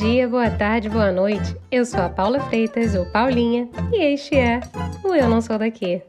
dia, boa tarde, boa noite. Eu sou a Paula Freitas, ou Paulinha, e este é o Eu Não Sou Daqui.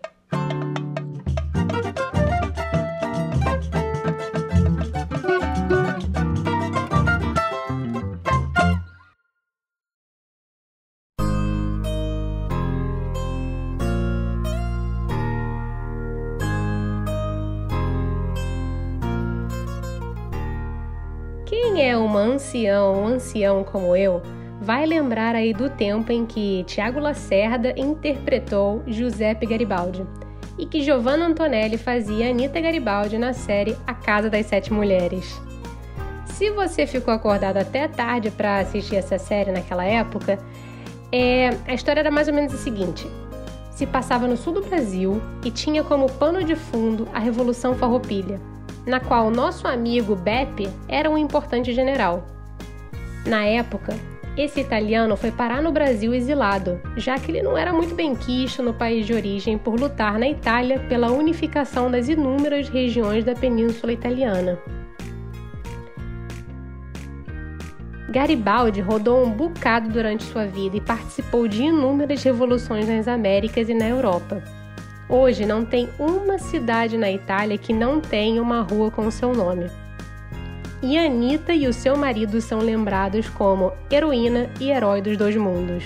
Ancião ou ancião como eu vai lembrar aí do tempo em que Tiago Lacerda interpretou Giuseppe Garibaldi e que Giovanna Antonelli fazia Anita Garibaldi na série A Casa das Sete Mulheres. Se você ficou acordado até tarde para assistir essa série naquela época, é, a história era mais ou menos a seguinte: se passava no sul do Brasil e tinha como pano de fundo a Revolução Farroupilha na qual nosso amigo Beppe era um importante general. Na época, esse italiano foi parar no Brasil exilado, já que ele não era muito bem quisto no país de origem por lutar na Itália pela unificação das inúmeras regiões da Península Italiana. Garibaldi rodou um bocado durante sua vida e participou de inúmeras revoluções nas Américas e na Europa. Hoje não tem uma cidade na Itália que não tenha uma rua com seu nome. E Anitta e o seu marido são lembrados como heroína e herói dos dois mundos.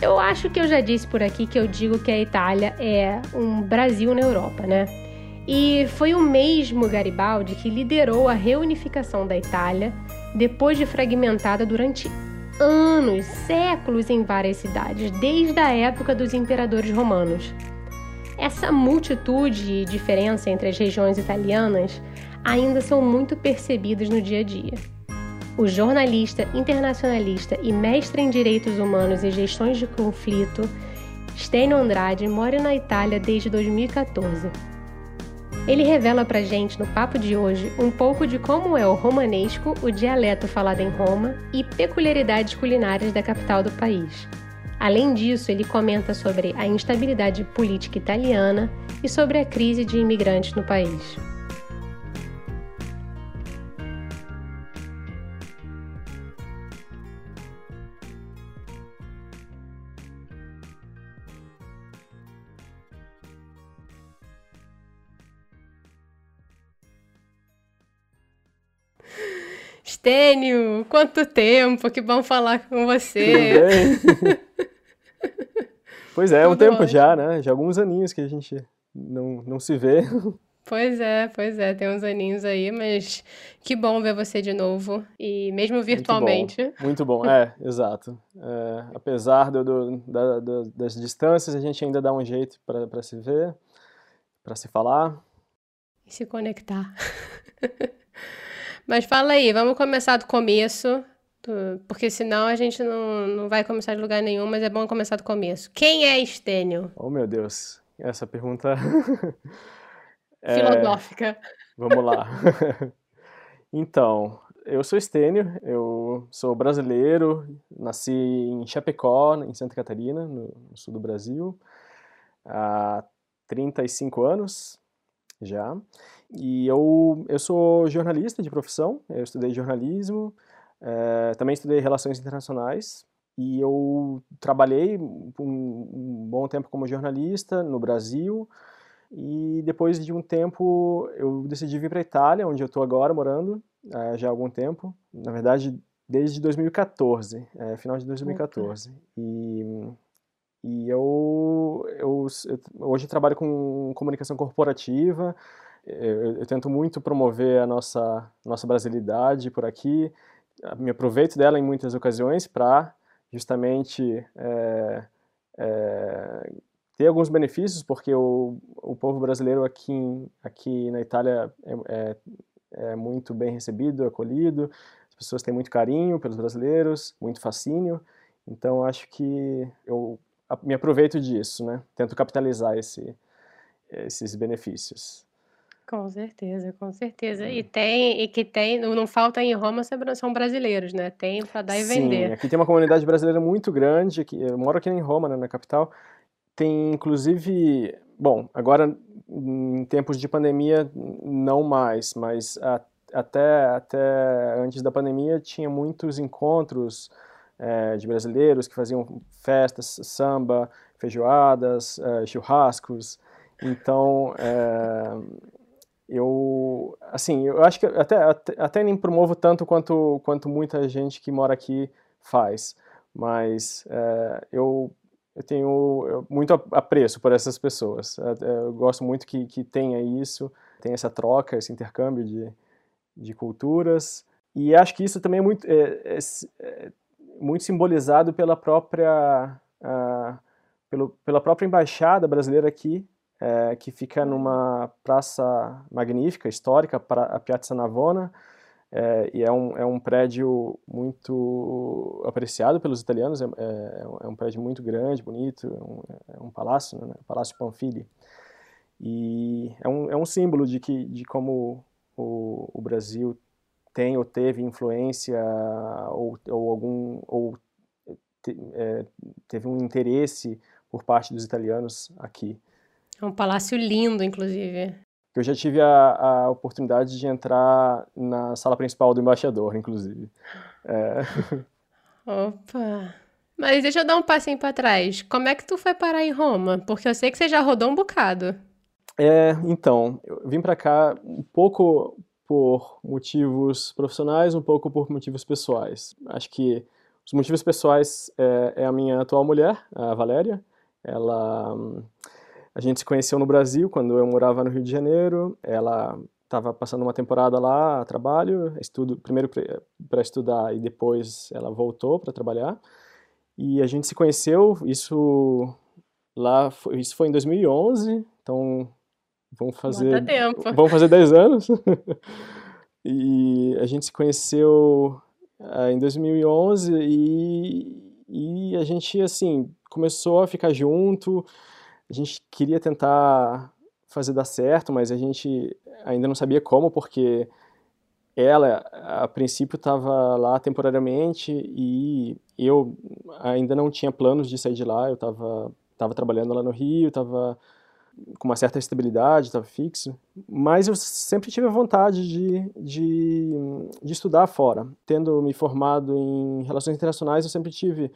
Eu acho que eu já disse por aqui que eu digo que a Itália é um Brasil na Europa, né? E foi o mesmo Garibaldi que liderou a reunificação da Itália depois de fragmentada durante anos, séculos em várias cidades, desde a época dos imperadores romanos. Essa multitude e diferença entre as regiões italianas ainda são muito percebidas no dia a dia. O jornalista, internacionalista e mestre em direitos humanos e gestões de conflito, Stênio Andrade mora na Itália desde 2014 ele revela pra gente no papo de hoje um pouco de como é o romanesco, o dialeto falado em Roma e peculiaridades culinárias da capital do país. Além disso, ele comenta sobre a instabilidade política italiana e sobre a crise de imigrantes no país. Stênio, quanto tempo, que bom falar com você. Tudo bem? pois é, é um tempo ótimo. já, né? Já alguns aninhos que a gente não, não se vê. Pois é, pois é, tem uns aninhos aí, mas que bom ver você de novo, e mesmo virtualmente. Muito bom, muito bom. é, exato. É, apesar do, do, da, do, das distâncias, a gente ainda dá um jeito para se ver, para se falar. E se conectar. Mas fala aí, vamos começar do começo, porque senão a gente não, não vai começar de lugar nenhum, mas é bom começar do começo. Quem é Estênio? Oh, meu Deus, essa pergunta... é... Filosófica. Vamos lá. então, eu sou Estênio, eu sou brasileiro, nasci em Chapecó, em Santa Catarina, no sul do Brasil, há 35 anos já. E eu, eu sou jornalista de profissão, eu estudei jornalismo, é, também estudei relações internacionais, e eu trabalhei um, um bom tempo como jornalista no Brasil, e depois de um tempo eu decidi vir para a Itália, onde eu estou agora morando, é, já há algum tempo, na verdade desde 2014, é, final de 2014. E, e eu, eu, eu hoje trabalho com comunicação corporativa, eu, eu, tento muito promover a nossa, nossa brasilidade por aqui, me aproveito dela em muitas ocasiões para justamente é, é, ter alguns benefícios, porque o, o povo brasileiro aqui, aqui na Itália é, é, é muito bem recebido, acolhido, as pessoas têm muito carinho pelos brasileiros, muito fascínio, então acho que eu me aproveito disso, né? Tento capitalizar esse, esses benefícios. Com certeza, com certeza. E tem, e que tem, não falta em Roma são brasileiros, né? Tem para dar e Sim, vender. aqui tem uma comunidade brasileira muito grande, aqui, eu moro aqui em Roma, né, na capital. Tem inclusive, bom, agora em tempos de pandemia não mais, mas até, até antes da pandemia tinha muitos encontros é, de brasileiros que faziam festas, samba, feijoadas, é, churrascos. Então, é, eu, assim, eu acho que até, até, nem promovo tanto quanto, quanto muita gente que mora aqui faz, mas é, eu, eu tenho muito apreço por essas pessoas. É, é, eu gosto muito que, que tenha isso, tenha essa troca, esse intercâmbio de, de culturas. E acho que isso também é muito, é, é, é muito simbolizado pela própria, uh, pelo, pela própria embaixada brasileira aqui, é, que fica numa praça magnífica, histórica, a Piazza Navona, é, e é um, é um prédio muito apreciado pelos italianos, é, é, é um prédio muito grande, bonito, é um, é um palácio, né, Palácio Panfili. E é um, é um símbolo de, que, de como o, o Brasil tem ou teve influência ou, ou algum ou te, é, teve um interesse por parte dos italianos aqui. É um palácio lindo, inclusive. Eu já tive a, a oportunidade de entrar na sala principal do embaixador, inclusive. É... Opa! Mas deixa eu dar um passinho para trás. Como é que tu foi parar em Roma? Porque eu sei que você já rodou um bocado. É, então, eu vim para cá um pouco por motivos profissionais, um pouco por motivos pessoais. Acho que os motivos pessoais é, é a minha atual mulher, a Valéria. Ela a gente se conheceu no Brasil quando eu morava no Rio de Janeiro. Ela estava passando uma temporada lá a trabalho, estudo primeiro para estudar e depois ela voltou para trabalhar. E a gente se conheceu, isso lá, foi, isso foi em 2011, então vamos fazer vamos fazer 10 anos. e a gente se conheceu uh, em 2011 e, e a gente assim começou a ficar junto a gente queria tentar fazer dar certo, mas a gente ainda não sabia como, porque ela, a princípio, estava lá temporariamente e eu ainda não tinha planos de sair de lá. Eu estava tava trabalhando lá no Rio, estava com uma certa estabilidade, estava fixo. Mas eu sempre tive a vontade de, de, de, estudar fora. Tendo me formado em relações internacionais, eu sempre tive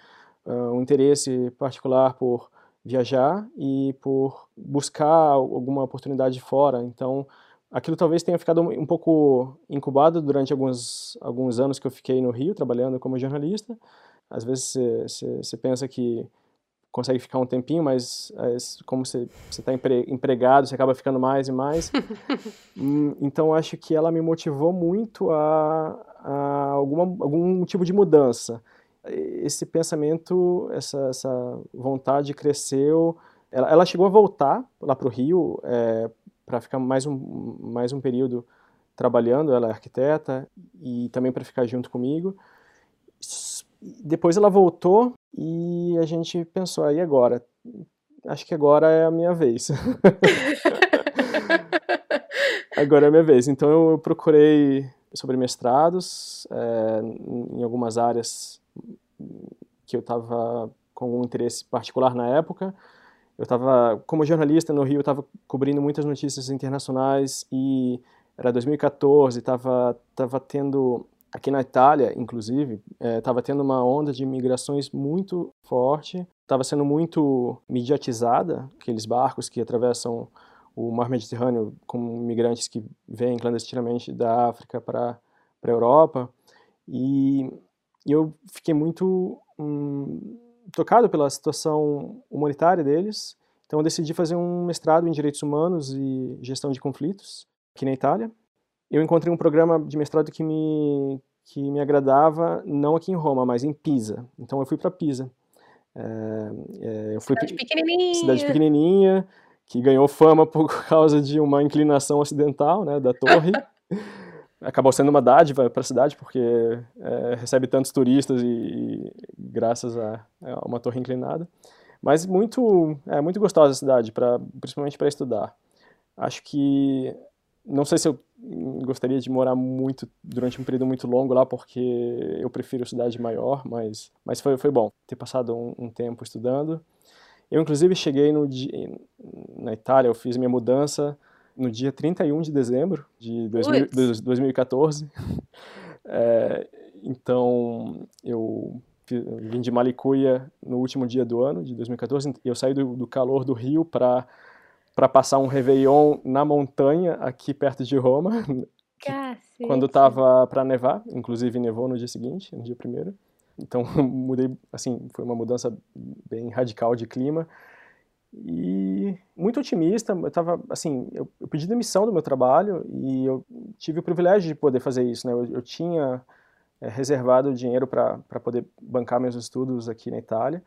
uh, um interesse particular por viajar e por buscar alguma oportunidade fora. Então, aquilo talvez tenha ficado um pouco incubado durante alguns, alguns anos que eu fiquei no Rio trabalhando como jornalista. Às vezes você pensa que consegue ficar um tempinho, mas é, como você está empregado, você acaba ficando mais e mais. Hum, então, acho que ela me motivou muito a, a alguma, algum tipo de mudança esse pensamento, essa, essa vontade cresceu. Ela, ela, chegou a voltar lá para o Rio é, para ficar mais um, mais um período trabalhando. Ela é arquiteta e também para ficar junto comigo. Depois ela voltou e a gente pensou, aí agora? Acho que agora é a minha vez. agora é a minha vez. Então eu procurei sobre mestrados é, em algumas áreas que eu estava com algum interesse particular na época. Eu estava, como jornalista no Rio, eu estava cobrindo muitas notícias internacionais e era 2014, estava tava tendo, aqui na Itália, inclusive, estava é, tendo uma onda de migrações muito forte, estava sendo muito mediatizada, aqueles barcos que atravessam o mar Mediterrâneo com imigrantes que vêm clandestinamente da África para a Europa. E e eu fiquei muito hum, tocado pela situação humanitária deles. Então eu decidi fazer um mestrado em Direitos Humanos e Gestão de Conflitos aqui na Itália. Eu encontrei um programa de mestrado que me que me agradava não aqui em Roma, mas em Pisa. Então eu fui para Pisa. É, é, eu fui cidade pequenininha. Cidade pequenininha que ganhou fama por causa de uma inclinação ocidental, né, da torre. acabou sendo uma dádiva para a cidade, porque é, recebe tantos turistas e, e graças a, a, uma torre inclinada. Mas muito, é muito gostosa a cidade, pra, principalmente para estudar. Acho que, não sei se eu gostaria de morar muito, durante um período muito longo lá, porque eu prefiro cidade maior, mas, mas foi, foi bom ter passado um, um tempo estudando. Eu, inclusive, cheguei no, na Itália, eu fiz minha mudança no dia 31 de dezembro de 2000, 2014. É, então, eu vim de Malicuia no último dia do ano, de 2014, e eu saí do, do calor do Rio para para passar um Réveillon na montanha aqui perto de Roma, quando estava para nevar, inclusive nevou no dia seguinte, no dia primeiro. Então mudei, assim, foi uma mudança bem radical de clima e muito otimista. Eu tava, assim, eu, eu pedi demissão do meu trabalho e eu tive o privilégio de poder fazer isso, né? Eu, eu tinha é, reservado dinheiro para poder bancar meus estudos aqui na Itália.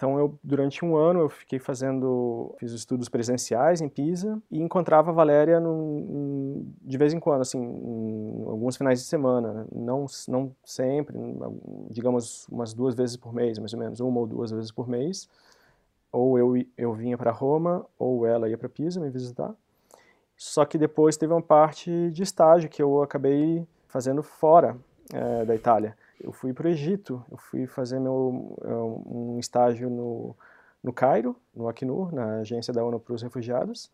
Então, eu, durante um ano, eu fiquei fazendo, fiz estudos presenciais em Pisa e encontrava a Valéria de vez em quando, assim, em alguns finais de semana, não, não sempre, digamos umas duas vezes por mês, mais ou menos, uma ou duas vezes por mês. Ou eu, eu vinha para Roma, ou ela ia para Pisa me visitar. Só que depois teve uma parte de estágio que eu acabei fazendo fora é, da Itália eu fui para o Egito, eu fui fazer meu, um estágio no, no Cairo, no Acnur, na agência da ONU para os refugiados,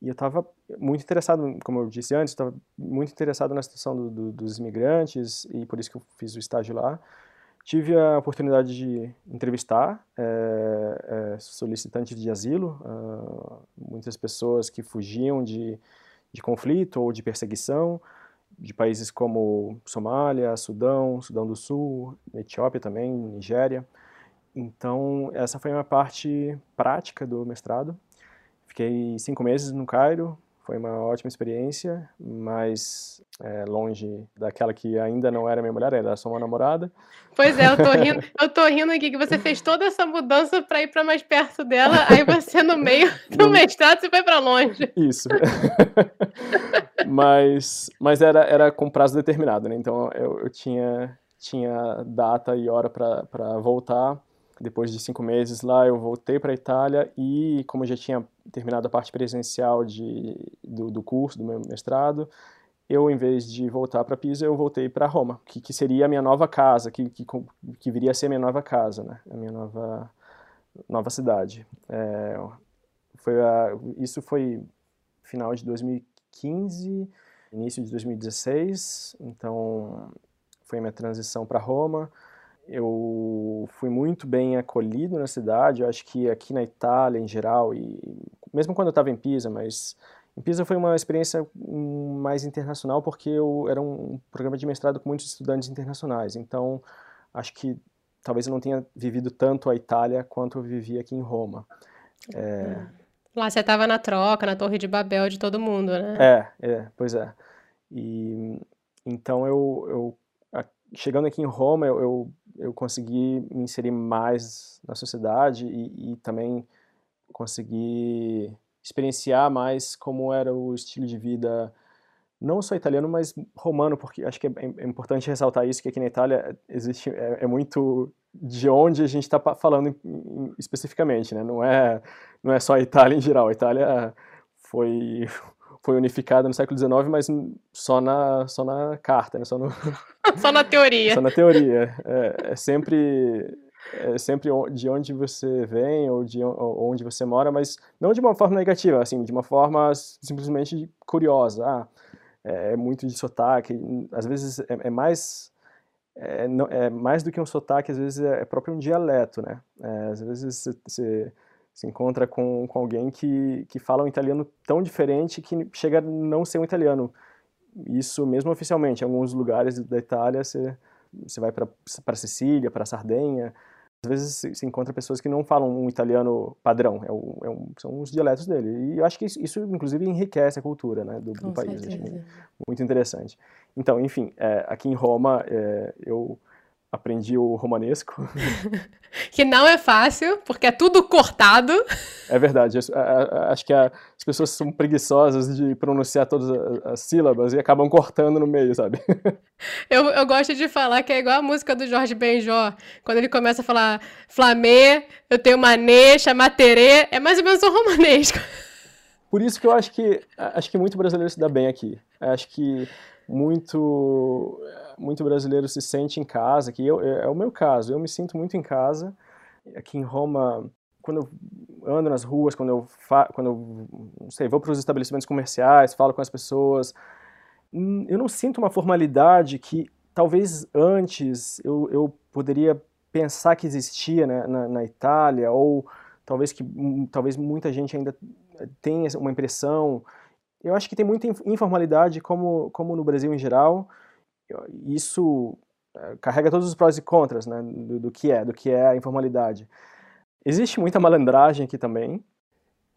e eu estava muito interessado, como eu disse antes, estava muito interessado na situação do, do, dos imigrantes, e por isso que eu fiz o estágio lá. Tive a oportunidade de entrevistar é, é, solicitantes de asilo, uh, muitas pessoas que fugiam de, de conflito ou de perseguição, de países como Somália, Sudão, Sudão do Sul, Etiópia também, Nigéria. Então, essa foi uma parte prática do mestrado. Fiquei cinco meses no Cairo, foi uma ótima experiência, mas é, longe daquela que ainda não era minha mulher, era só uma namorada. Pois é, eu tô rindo, eu tô rindo aqui que você fez toda essa mudança para ir para mais perto dela, aí você no meio do mestrado você foi para longe. Isso. mas mas era, era com prazo determinado, né? Então eu, eu tinha, tinha data e hora para voltar depois de cinco meses lá, eu voltei para a Itália e, como já tinha terminado a parte presencial de, do, do curso, do meu mestrado, eu, em vez de voltar para Pisa, eu voltei para Roma, que, que seria a minha nova casa, que, que, que viria a ser a minha nova casa, né? A minha nova, nova cidade. É, foi a, isso foi final de 2015, início de 2016, então foi a minha transição para Roma eu fui muito bem acolhido na cidade. Eu acho que aqui na Itália, em geral, e mesmo quando eu estava em Pisa, mas em Pisa foi uma experiência mais internacional porque eu era um programa de mestrado com muitos estudantes internacionais. Então, acho que talvez eu não tenha vivido tanto a Itália quanto eu vivi aqui em Roma. É... Lá você estava na troca, na Torre de Babel de todo mundo, né? É, é, pois é. E então eu, eu chegando aqui em Roma, eu, eu, eu consegui me inserir mais na sociedade e, e, também consegui experienciar mais como era o estilo de vida, não só italiano, mas romano, porque acho que é, é importante ressaltar isso, que aqui na Itália existe, é, é muito de onde a gente está falando especificamente, né? Não é, não é só a Itália em geral, a Itália foi foi unificada no século XIX, mas só na, só na carta, né? só, no... só na teoria. só na teoria. É, é, sempre, é sempre de onde você vem ou de onde você mora, mas não de uma forma negativa, assim, de uma forma simplesmente curiosa. Ah, é, é muito de sotaque, às vezes é, é mais é, não, é, mais do que um sotaque, às vezes é, é próprio um dialeto, né? É, às vezes você se encontra com, com alguém que, que fala um italiano tão diferente que chega a não ser um italiano. Isso mesmo oficialmente, em alguns lugares da Itália você, você vai para Sicília, para Sardenha, às vezes se encontra pessoas que não falam um italiano padrão, é, o, é um, são os dialetos dele. E eu acho que isso, isso inclusive, enriquece a cultura né, do, do país. Muito, muito, interessante. Então, enfim, é, aqui em Roma, é, eu aprendi o romanesco. que não é fácil, porque é tudo cortado. É verdade. Acho que as pessoas são preguiçosas de pronunciar todas as sílabas e acabam cortando no meio, sabe? Eu, eu gosto de falar que é igual a música do Jorge Benjó, quando ele começa a falar flamê, eu tenho manê, chamaterê, é mais ou menos um romanesco. Por isso que eu acho que acho que muito brasileiro se dá bem aqui. Acho que muito muito brasileiro se sente em casa, que eu, é, é o meu caso, eu me sinto muito em casa. Aqui em Roma, quando eu ando nas ruas, quando eu, fa quando eu não sei, vou para os estabelecimentos comerciais, falo com as pessoas, hum, eu não sinto uma formalidade que talvez antes eu, eu poderia pensar que existia né, na, na, Itália, ou talvez que hum, talvez muita gente ainda tenha uma impressão. Eu acho que tem muita informalidade, como, como no Brasil em geral. Isso eh, carrega todos os prós e contras né, do, do que é, do que é a informalidade. Existe muita malandragem aqui também.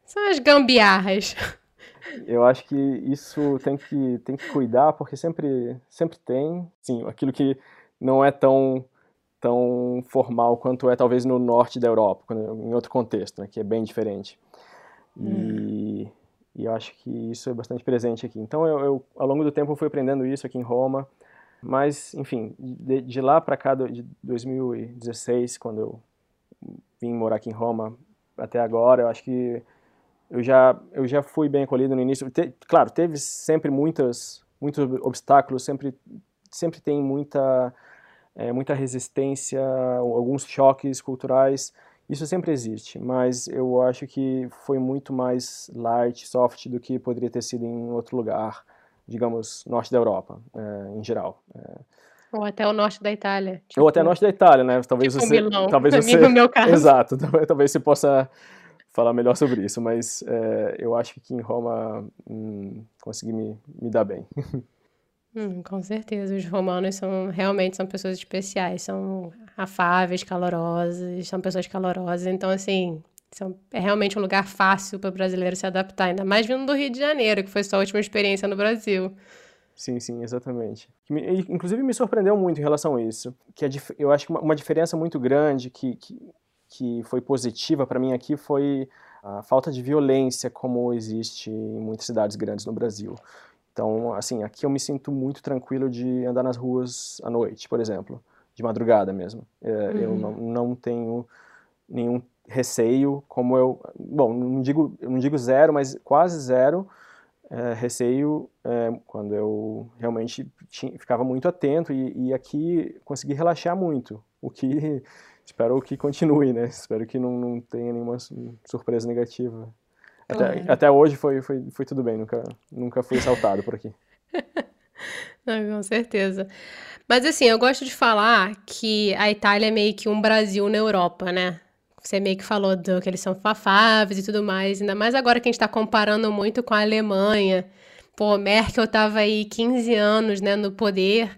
São as gambiarras. Eu acho que isso tem que, tem que cuidar, porque sempre, sempre tem, sim, aquilo que não é tão, tão formal quanto é talvez no norte da Europa, em outro contexto, né, que é bem diferente. E, hum. e eu acho que isso é bastante presente aqui. Então, eu, eu, ao longo do tempo, eu fui aprendendo isso aqui em Roma, mas, enfim, de, de lá para cá, de 2016, quando eu vim morar aqui em Roma, até agora, eu acho que eu já, eu já fui bem acolhido no início. Te, claro, teve sempre muitas, muitos obstáculos, sempre, sempre tem muita, é, muita resistência, alguns choques culturais. Isso sempre existe, mas eu acho que foi muito mais light, soft do que poderia ter sido em outro lugar, digamos, norte da Europa, é, em geral. É. Ou até o norte da Itália. Tipo, Ou até o norte da Itália, né? Talvez tipo você, Milão, talvez você, no meu caso. Exato, talvez você possa falar melhor sobre isso, mas é, eu acho que em Roma hum, consegui me, me dar bem. Hum, com certeza, os romanos são realmente são pessoas especiais, são afáveis, calorosos, são pessoas calorosas, então assim são, é realmente um lugar fácil para o brasileiro se adaptar, ainda mais vindo do Rio de Janeiro, que foi sua última experiência no Brasil. Sim, sim, exatamente. Inclusive me surpreendeu muito em relação a isso, que eu acho que uma diferença muito grande que, que que foi positiva para mim aqui foi a falta de violência como existe em muitas cidades grandes no Brasil. Então, assim, aqui eu me sinto muito tranquilo de andar nas ruas à noite, por exemplo, de madrugada mesmo. É, uhum. Eu não, não tenho nenhum receio, como eu, bom, não digo, não digo zero, mas quase zero é, receio é, quando eu realmente tinha, ficava muito atento e, e aqui consegui relaxar muito, o que espero que continue, né? Espero que não, não tenha nenhuma surpresa negativa. Até, até hoje foi, foi, foi tudo bem, nunca, nunca fui assaltado por aqui. Não, com certeza. Mas assim, eu gosto de falar que a Itália é meio que um Brasil na Europa, né? Você meio que falou do, que eles são fafáveis e tudo mais, ainda mais agora que a gente está comparando muito com a Alemanha. Pô, Merkel estava aí 15 anos, né, no poder.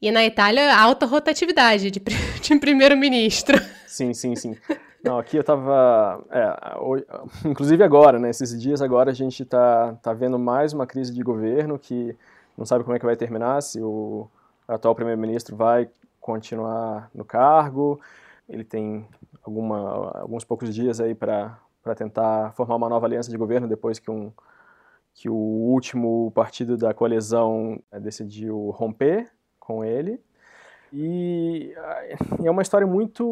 E na Itália, alta rotatividade de, de primeiro-ministro. Sim, sim, sim. Não, aqui eu tava. É, inclusive agora, né? Esses dias agora a gente tá, tá vendo mais uma crise de governo que não sabe como é que vai terminar, se o atual primeiro-ministro vai continuar no cargo. Ele tem alguma, alguns poucos dias aí para tentar formar uma nova aliança de governo depois que um que o último partido da coalizão é, decidiu romper com ele. E é uma história muito,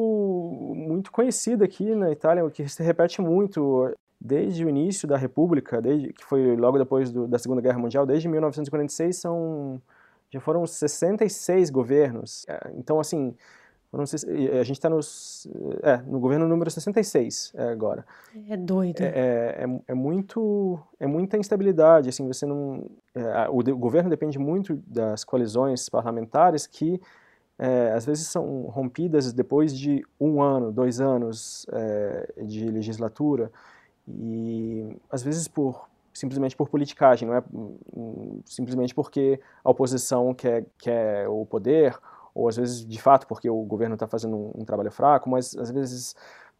muito conhecida aqui na Itália, que se repete muito desde o início da República, desde que foi logo depois do, da Segunda Guerra Mundial, desde 1946 são já foram 66 governos. É, então assim, a gente está é, no governo número 66 é, agora. É doido. É, é, é, é, muito, é muita instabilidade. Assim, você não, é, o, de, o, governo depende muito das coalizões parlamentares que é, às vezes são rompidas depois de um ano, dois anos de legislatura e às vezes por simplesmente por politicagem, não é hum, simplesmente porque a oposição quer, quer o poder ou às vezes de fato porque o governo está fazendo um, um, trabalho fraco, mas às vezes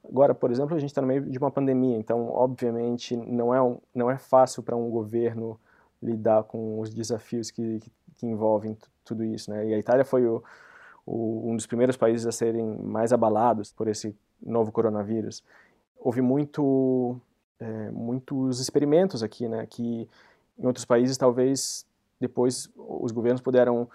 agora, por exemplo, a gente está no meio de uma pandemia, então obviamente não é um, não é fácil para um governo lidar com os desafios que, que, que envolvem tudo isso, né? E a Itália foi o, o, um dos primeiros países a serem mais abalados por esse novo coronavírus. Houve muito é, muitos experimentos aqui, né? Que em outros países talvez depois os governos puderam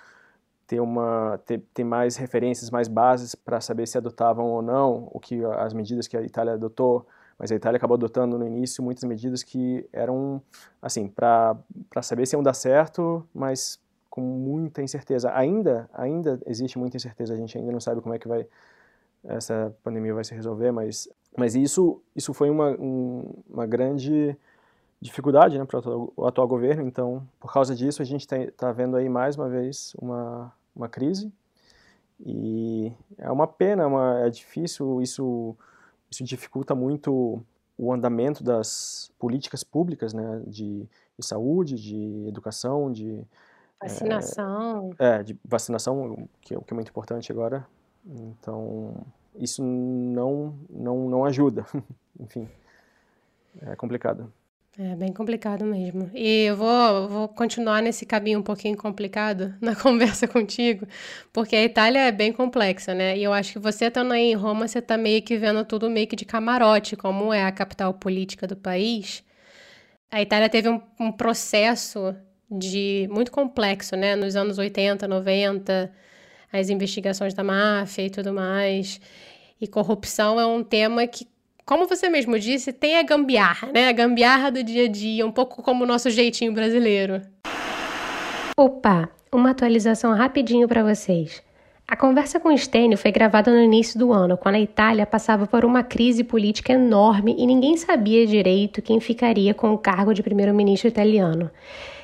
ter uma ter, ter mais referências, mais bases para saber se adotavam ou não o que as medidas que a Itália adotou, mas a Itália acabou adotando no início muitas medidas que eram assim para saber se iam dar certo, mas com muita incerteza. Ainda ainda existe muita incerteza, a gente ainda não sabe como é que vai essa pandemia vai se resolver, mas Mas isso, isso foi uma, um, uma grande dificuldade né, para o atual governo, então, por causa disso, a gente está tá vendo aí mais uma vez uma, uma crise, e é uma pena, é uma, é difícil, isso, isso dificulta muito o andamento das políticas públicas, né, de, de saúde, de educação, de vacinação, é, é de vacinação, que, é que é muito importante agora. Então, isso não não não ajuda. Enfim, é complicado. É bem complicado mesmo. E eu vou, vou continuar nesse caminho um pouquinho complicado na conversa contigo, porque a Itália é bem complexa, né? E eu acho que você estando aí em Roma, você está meio que vendo tudo meio que de camarote, como é a capital política do país. A Itália teve um, um processo de muito complexo, né? Nos anos 80, 90, as investigações da máfia e tudo mais. E corrupção é um tema que como você mesmo disse, tem a gambiarra, né? A gambiarra do dia a dia, um pouco como o nosso jeitinho brasileiro. Opa, uma atualização rapidinho para vocês. A conversa com Stênio foi gravada no início do ano, quando a Itália passava por uma crise política enorme e ninguém sabia direito quem ficaria com o cargo de primeiro-ministro italiano.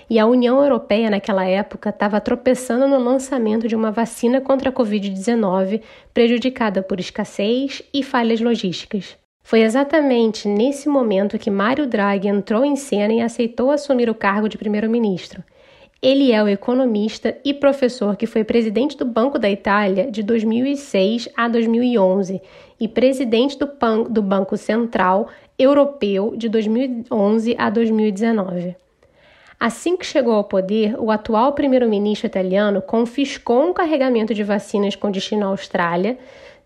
E a União Europeia, naquela época, estava tropeçando no lançamento de uma vacina contra a Covid-19, prejudicada por escassez e falhas logísticas. Foi exatamente nesse momento que Mário Draghi entrou em cena e aceitou assumir o cargo de primeiro-ministro. Ele é o economista e professor que foi presidente do Banco da Itália de 2006 a 2011 e presidente do, do Banco Central Europeu de 2011 a 2019. Assim que chegou ao poder, o atual primeiro-ministro italiano confiscou um carregamento de vacinas com destino à Austrália,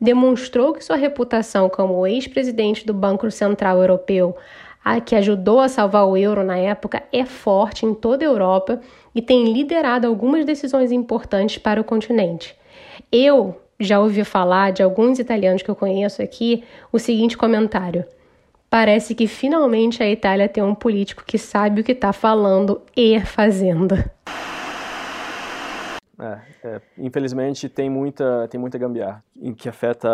demonstrou que sua reputação como ex-presidente do Banco Central Europeu, a que ajudou a salvar o euro na época, é forte em toda a Europa e tem liderado algumas decisões importantes para o continente. Eu já ouvi falar de alguns italianos que eu conheço aqui o seguinte comentário. Parece que finalmente a Itália tem um político que sabe o que está falando e fazendo. É, é, infelizmente tem muita tem muita gambiarra que afeta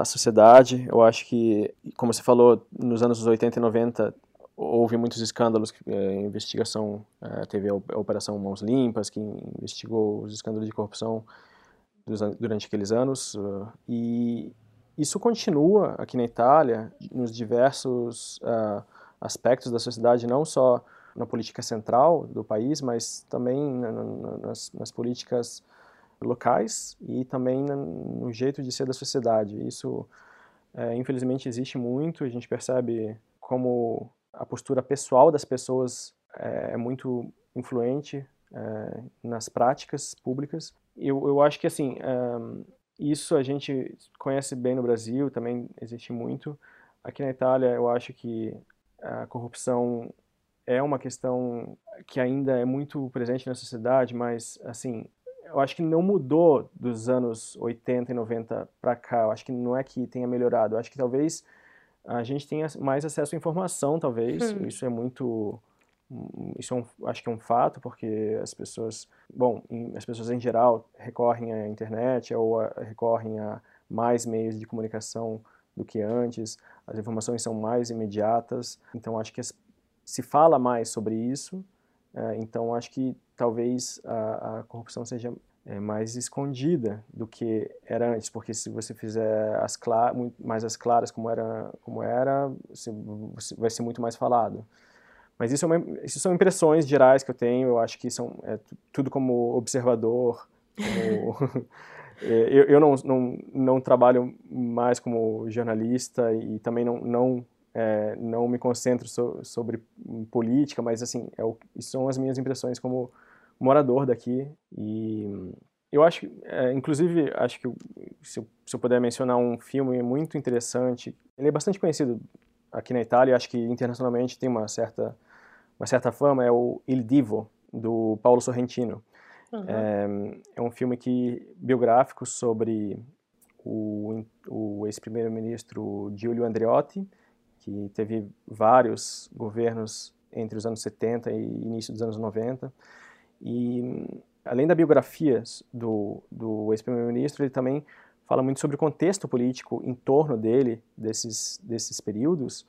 a sociedade. Eu acho que, como você falou, nos anos 80 e 90 houve muitos escândalos, é, investigação, é, teve a Operação Mãos Limpas, que investigou os escândalos de corrupção durante aqueles anos, uh, e isso continua aqui na Itália, nos diversos uh, aspectos da sociedade, não só na política central do país, mas também nas, nas políticas locais e também no jeito de ser da sociedade. Isso, é, infelizmente, existe muito. A gente percebe como a postura pessoal das pessoas é, é muito influente é, nas práticas públicas. Eu, eu acho que, assim, é, isso a gente conhece bem no Brasil, também existe muito. Aqui na Itália, eu acho que a corrupção é uma questão que ainda é muito presente na sociedade, mas assim, eu acho que não mudou dos anos 80 e 90 para cá. Eu acho que não é que tenha melhorado. Eu acho que talvez a gente tenha mais acesso à informação, talvez. Hum. Isso é muito isso é um, acho que é um fato porque as pessoas, bom, as pessoas em geral recorrem à internet ou a, recorrem a mais meios de comunicação do que antes. As informações são mais imediatas. Então acho que as, se fala mais sobre isso, é, então acho que talvez a, a corrupção seja é, mais escondida do que era antes, porque se você fizer as mais as claras como era, como era vai ser muito mais falado. Mas isso, é uma, isso são impressões gerais que eu tenho, eu acho que são é, tudo como observador, como, é, eu, eu não, não, não trabalho mais como jornalista e também não, não é, não me concentro so, sobre política, mas assim, é o, são as minhas impressões como morador daqui e eu acho, é, inclusive, acho que se eu, se eu, puder mencionar um filme muito interessante, ele é bastante conhecido aqui na Itália, acho que internacionalmente tem uma certa uma certa fama, é o Il Divo do Paulo Sorrentino. Uhum. É, é, um filme que biográfico sobre o, o ex-primeiro-ministro Giulio Andreotti, que teve vários governos entre os anos 70 e início dos anos 90. E, além da biografia do, do ex-primeiro-ministro, ele também fala muito sobre o contexto político em torno dele, desses, desses períodos,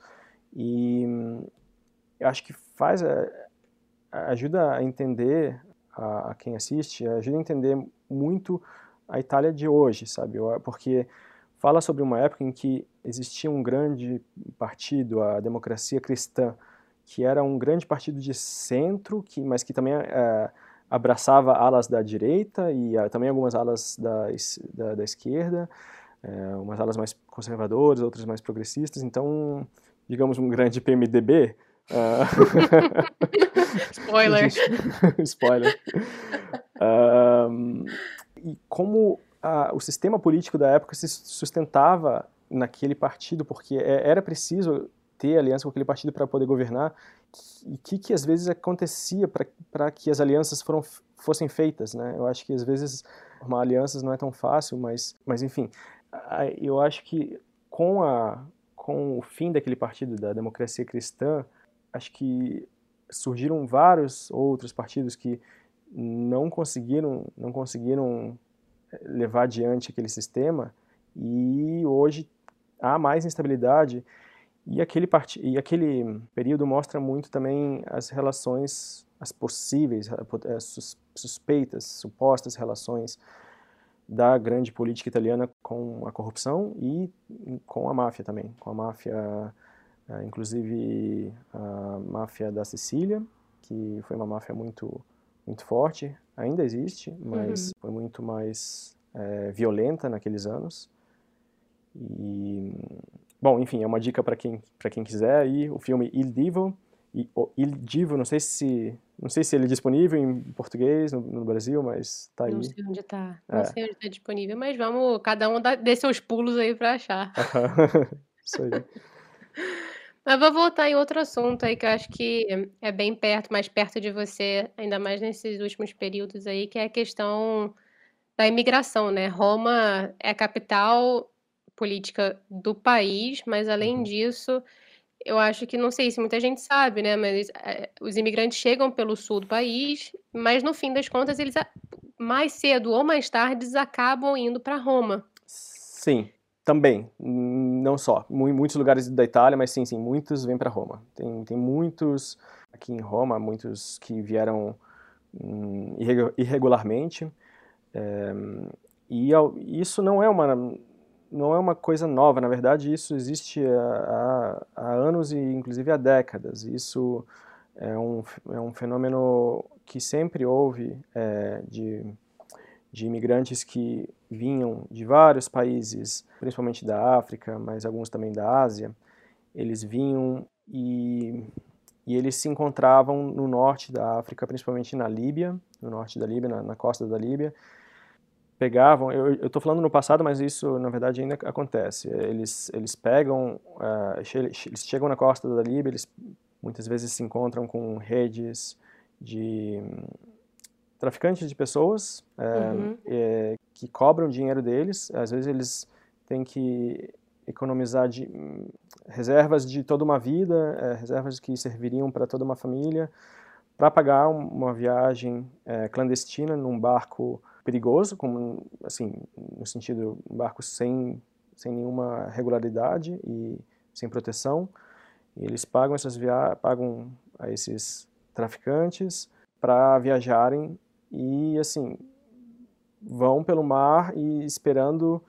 e eu acho que faz, é, ajuda a entender a, a, quem assiste, ajuda a entender muito a Itália de hoje, sabe? Porque fala sobre uma época em que existia um grande partido, a democracia cristã, que era um grande partido de centro, que, mas que também é, abraçava alas da direita e uh, também algumas alas da, da, da esquerda, uh, umas alas mais conservadoras, outras mais progressistas. Então, digamos, um grande PMDB. Uh... Spoiler. Spoiler. e como o sistema político da época se sustentava naquele partido, porque é, era preciso ter aliança com aquele partido para poder governar e o que, que às vezes acontecia para que as alianças foram, fossem feitas, né? Eu acho que às vezes uma alianças não é tão fácil, mas, mas enfim, eu acho que com a com o fim daquele partido da democracia cristã, acho que surgiram vários outros partidos que não conseguiram não conseguiram levar adiante aquele sistema e hoje há mais instabilidade. E aquele, part... e aquele período mostra muito também as relações, as possíveis, as suspeitas, supostas relações da grande política italiana com a corrupção e com a máfia também, com a máfia, eh, inclusive a máfia da Sicília, que foi uma máfia muito muito forte, ainda existe, mas uhum. foi muito mais é, violenta naqueles anos. E Bom, enfim, é uma dica para quem, quem quiser aí, o filme Il Divo, e, o Il Divo, não sei se não sei se ele é disponível em português no, no Brasil, mas tá aí. Não sei onde tá. Não é. sei onde tá disponível, mas vamos, cada um dá, dê seus pulos aí para achar. Isso aí. Mas vou voltar em outro assunto aí que eu acho que é bem perto, mais perto de você, ainda mais nesses últimos períodos aí, que é a questão da imigração, né? Roma é a capital política do país, mas além uhum. disso, eu acho que não sei se muita gente sabe, né? Mas é, os imigrantes chegam pelo sul do país, mas no fim das contas eles mais cedo ou mais tarde acabam indo para Roma. Sim, também, não só. Em muitos lugares da Itália, mas sim, sim, muitos vêm para Roma. Tem, tem muitos aqui em Roma, muitos que vieram hum, irregularmente. É, e isso não é uma não é uma coisa nova, na verdade isso existe há, há, anos e inclusive há décadas. Isso é um, é um fenômeno que sempre houve é, de, de imigrantes que vinham de vários países, principalmente da África, mas alguns também da Ásia. Eles vinham e, e eles se encontravam no norte da África, principalmente na Líbia, no norte da Líbia, na, na costa da Líbia, pegavam, eu estou falando no passado, mas isso na verdade ainda acontece. Eles eles pegam, uh, eles chegam na costa da Líbia, eles muitas vezes se encontram com redes de traficantes de pessoas é, uhum. é, que cobram dinheiro deles. Às vezes eles têm que economizar de, reservas de toda uma vida, é, reservas que serviriam para toda uma família, para pagar uma viagem clandestina num barco perigoso, como assim, no sentido barco sem sem nenhuma regularidade e sem proteção. E eles pagam essas via pagam a esses traficantes para viajarem e assim vão pelo mar e esperando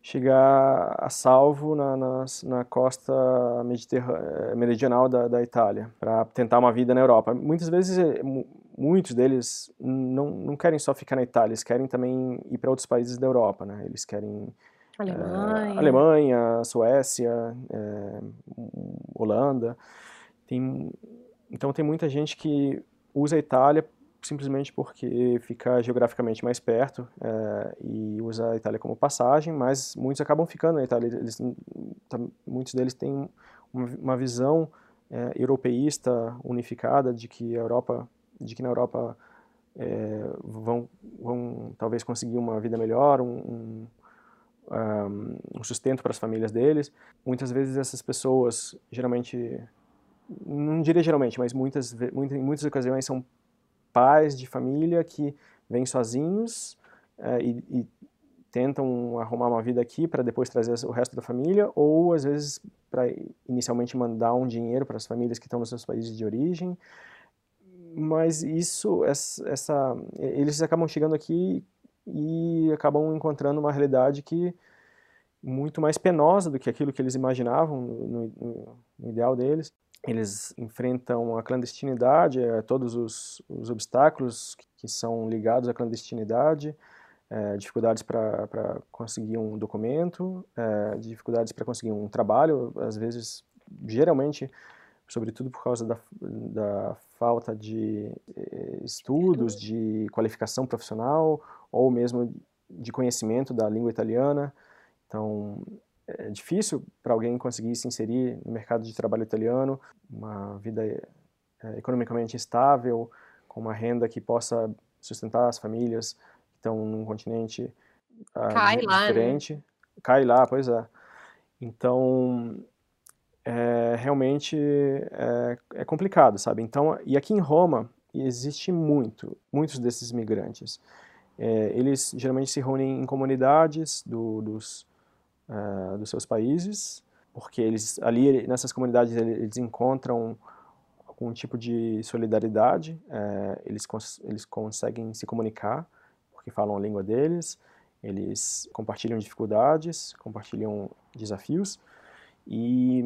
chegar a salvo na, na, na costa meridional da, da Itália para tentar uma vida na Europa. Muitas vezes é, muitos deles não, não querem só ficar na Itália, eles querem também ir para outros países da Europa, né? Eles querem Alemanha, é, Alemanha Suécia, é, Holanda. Tem, então tem muita gente que usa a Itália simplesmente porque fica geograficamente mais perto é, e usa a Itália como passagem, mas muitos acabam ficando na Itália. Eles, tá, muitos deles têm uma, visão é, europeísta unificada de que a Europa de que na Europa é, vão, vão talvez conseguir uma vida melhor, um, um, um sustento para as famílias deles. Muitas vezes essas pessoas, geralmente, não diria geralmente, mas muitas, muitas, em muitas ocasiões são pais de família que vêm sozinhos é, e, e tentam arrumar uma vida aqui para depois trazer o resto da família, ou às vezes para inicialmente mandar um dinheiro para as famílias que estão nos seus países de origem. Mas isso, essa, eles acabam chegando aqui e acabam encontrando uma realidade que muito mais penosa do que aquilo que eles imaginavam no, no, no ideal deles. Eles enfrentam a clandestinidade, é, todos os, os obstáculos que são ligados à clandestinidade, é, dificuldades para conseguir um documento, é, dificuldades para conseguir um trabalho, às vezes, geralmente, sobretudo por causa da, da falta de eh, estudos, de qualificação profissional ou mesmo de conhecimento da língua italiana. Então, é difícil para alguém conseguir se inserir no mercado de trabalho italiano, uma vida é, economicamente estável, com uma renda que possa sustentar as famílias que estão num continente ah, Cai diferente. Lá, né? Cai lá, pois é. Então, é, realmente é, é, complicado, sabe? Então, e aqui em Roma existe muito, muitos desses imigrantes. É, eles geralmente se reúnem em comunidades do, dos, uh, dos seus países, porque eles ali nessas comunidades eles encontram algum tipo de solidariedade, uh, eles, cons eles conseguem se comunicar, porque falam a língua deles, eles compartilham dificuldades, compartilham desafios, e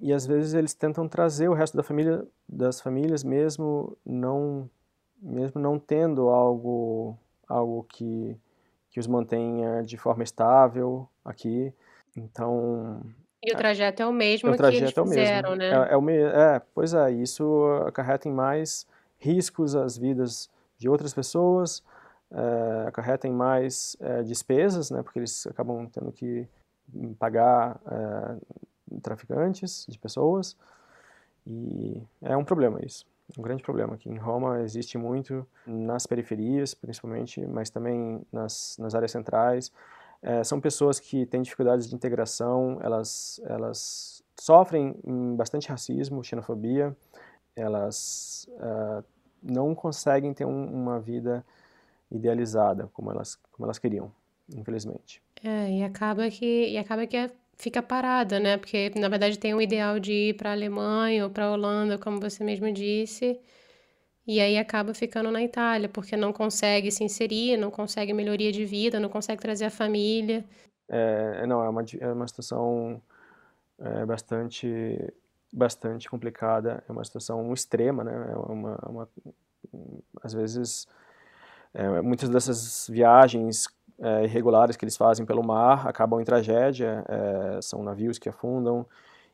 e às vezes eles tentam trazer o resto da família das famílias mesmo não mesmo não tendo algo algo que que os mantenha de forma estável aqui. Então e o trajeto é o mesmo o que eles é fizeram, é né? É, é, o me é, pois é, isso acarreta em mais riscos às vidas de outras pessoas, é, acarreta em mais é, despesas, né? Porque eles acabam tendo que pagar é, traficantes de pessoas. E é um problema isso, um grande problema aqui em Roma existe muito nas periferias principalmente, mas também nas, nas áreas centrais. É, são pessoas que têm dificuldades de integração, elas elas sofrem bastante racismo, xenofobia, elas uh, não conseguem ter um, uma vida idealizada como elas como elas queriam, infelizmente. É, e acaba que e acaba que é fica parada, né? Porque na verdade tem um ideal de ir para a Alemanha ou para a Holanda, como você mesmo disse, e aí acaba ficando na Itália, porque não consegue se inserir, não consegue melhoria de vida, não consegue trazer a família. É, é não, é uma, é uma situação é, bastante, bastante complicada, é uma situação extrema, né? É uma, uma às vezes, é, muitas dessas viagens é, irregulares que eles fazem pelo mar acabam em tragédia, é, são navios que afundam,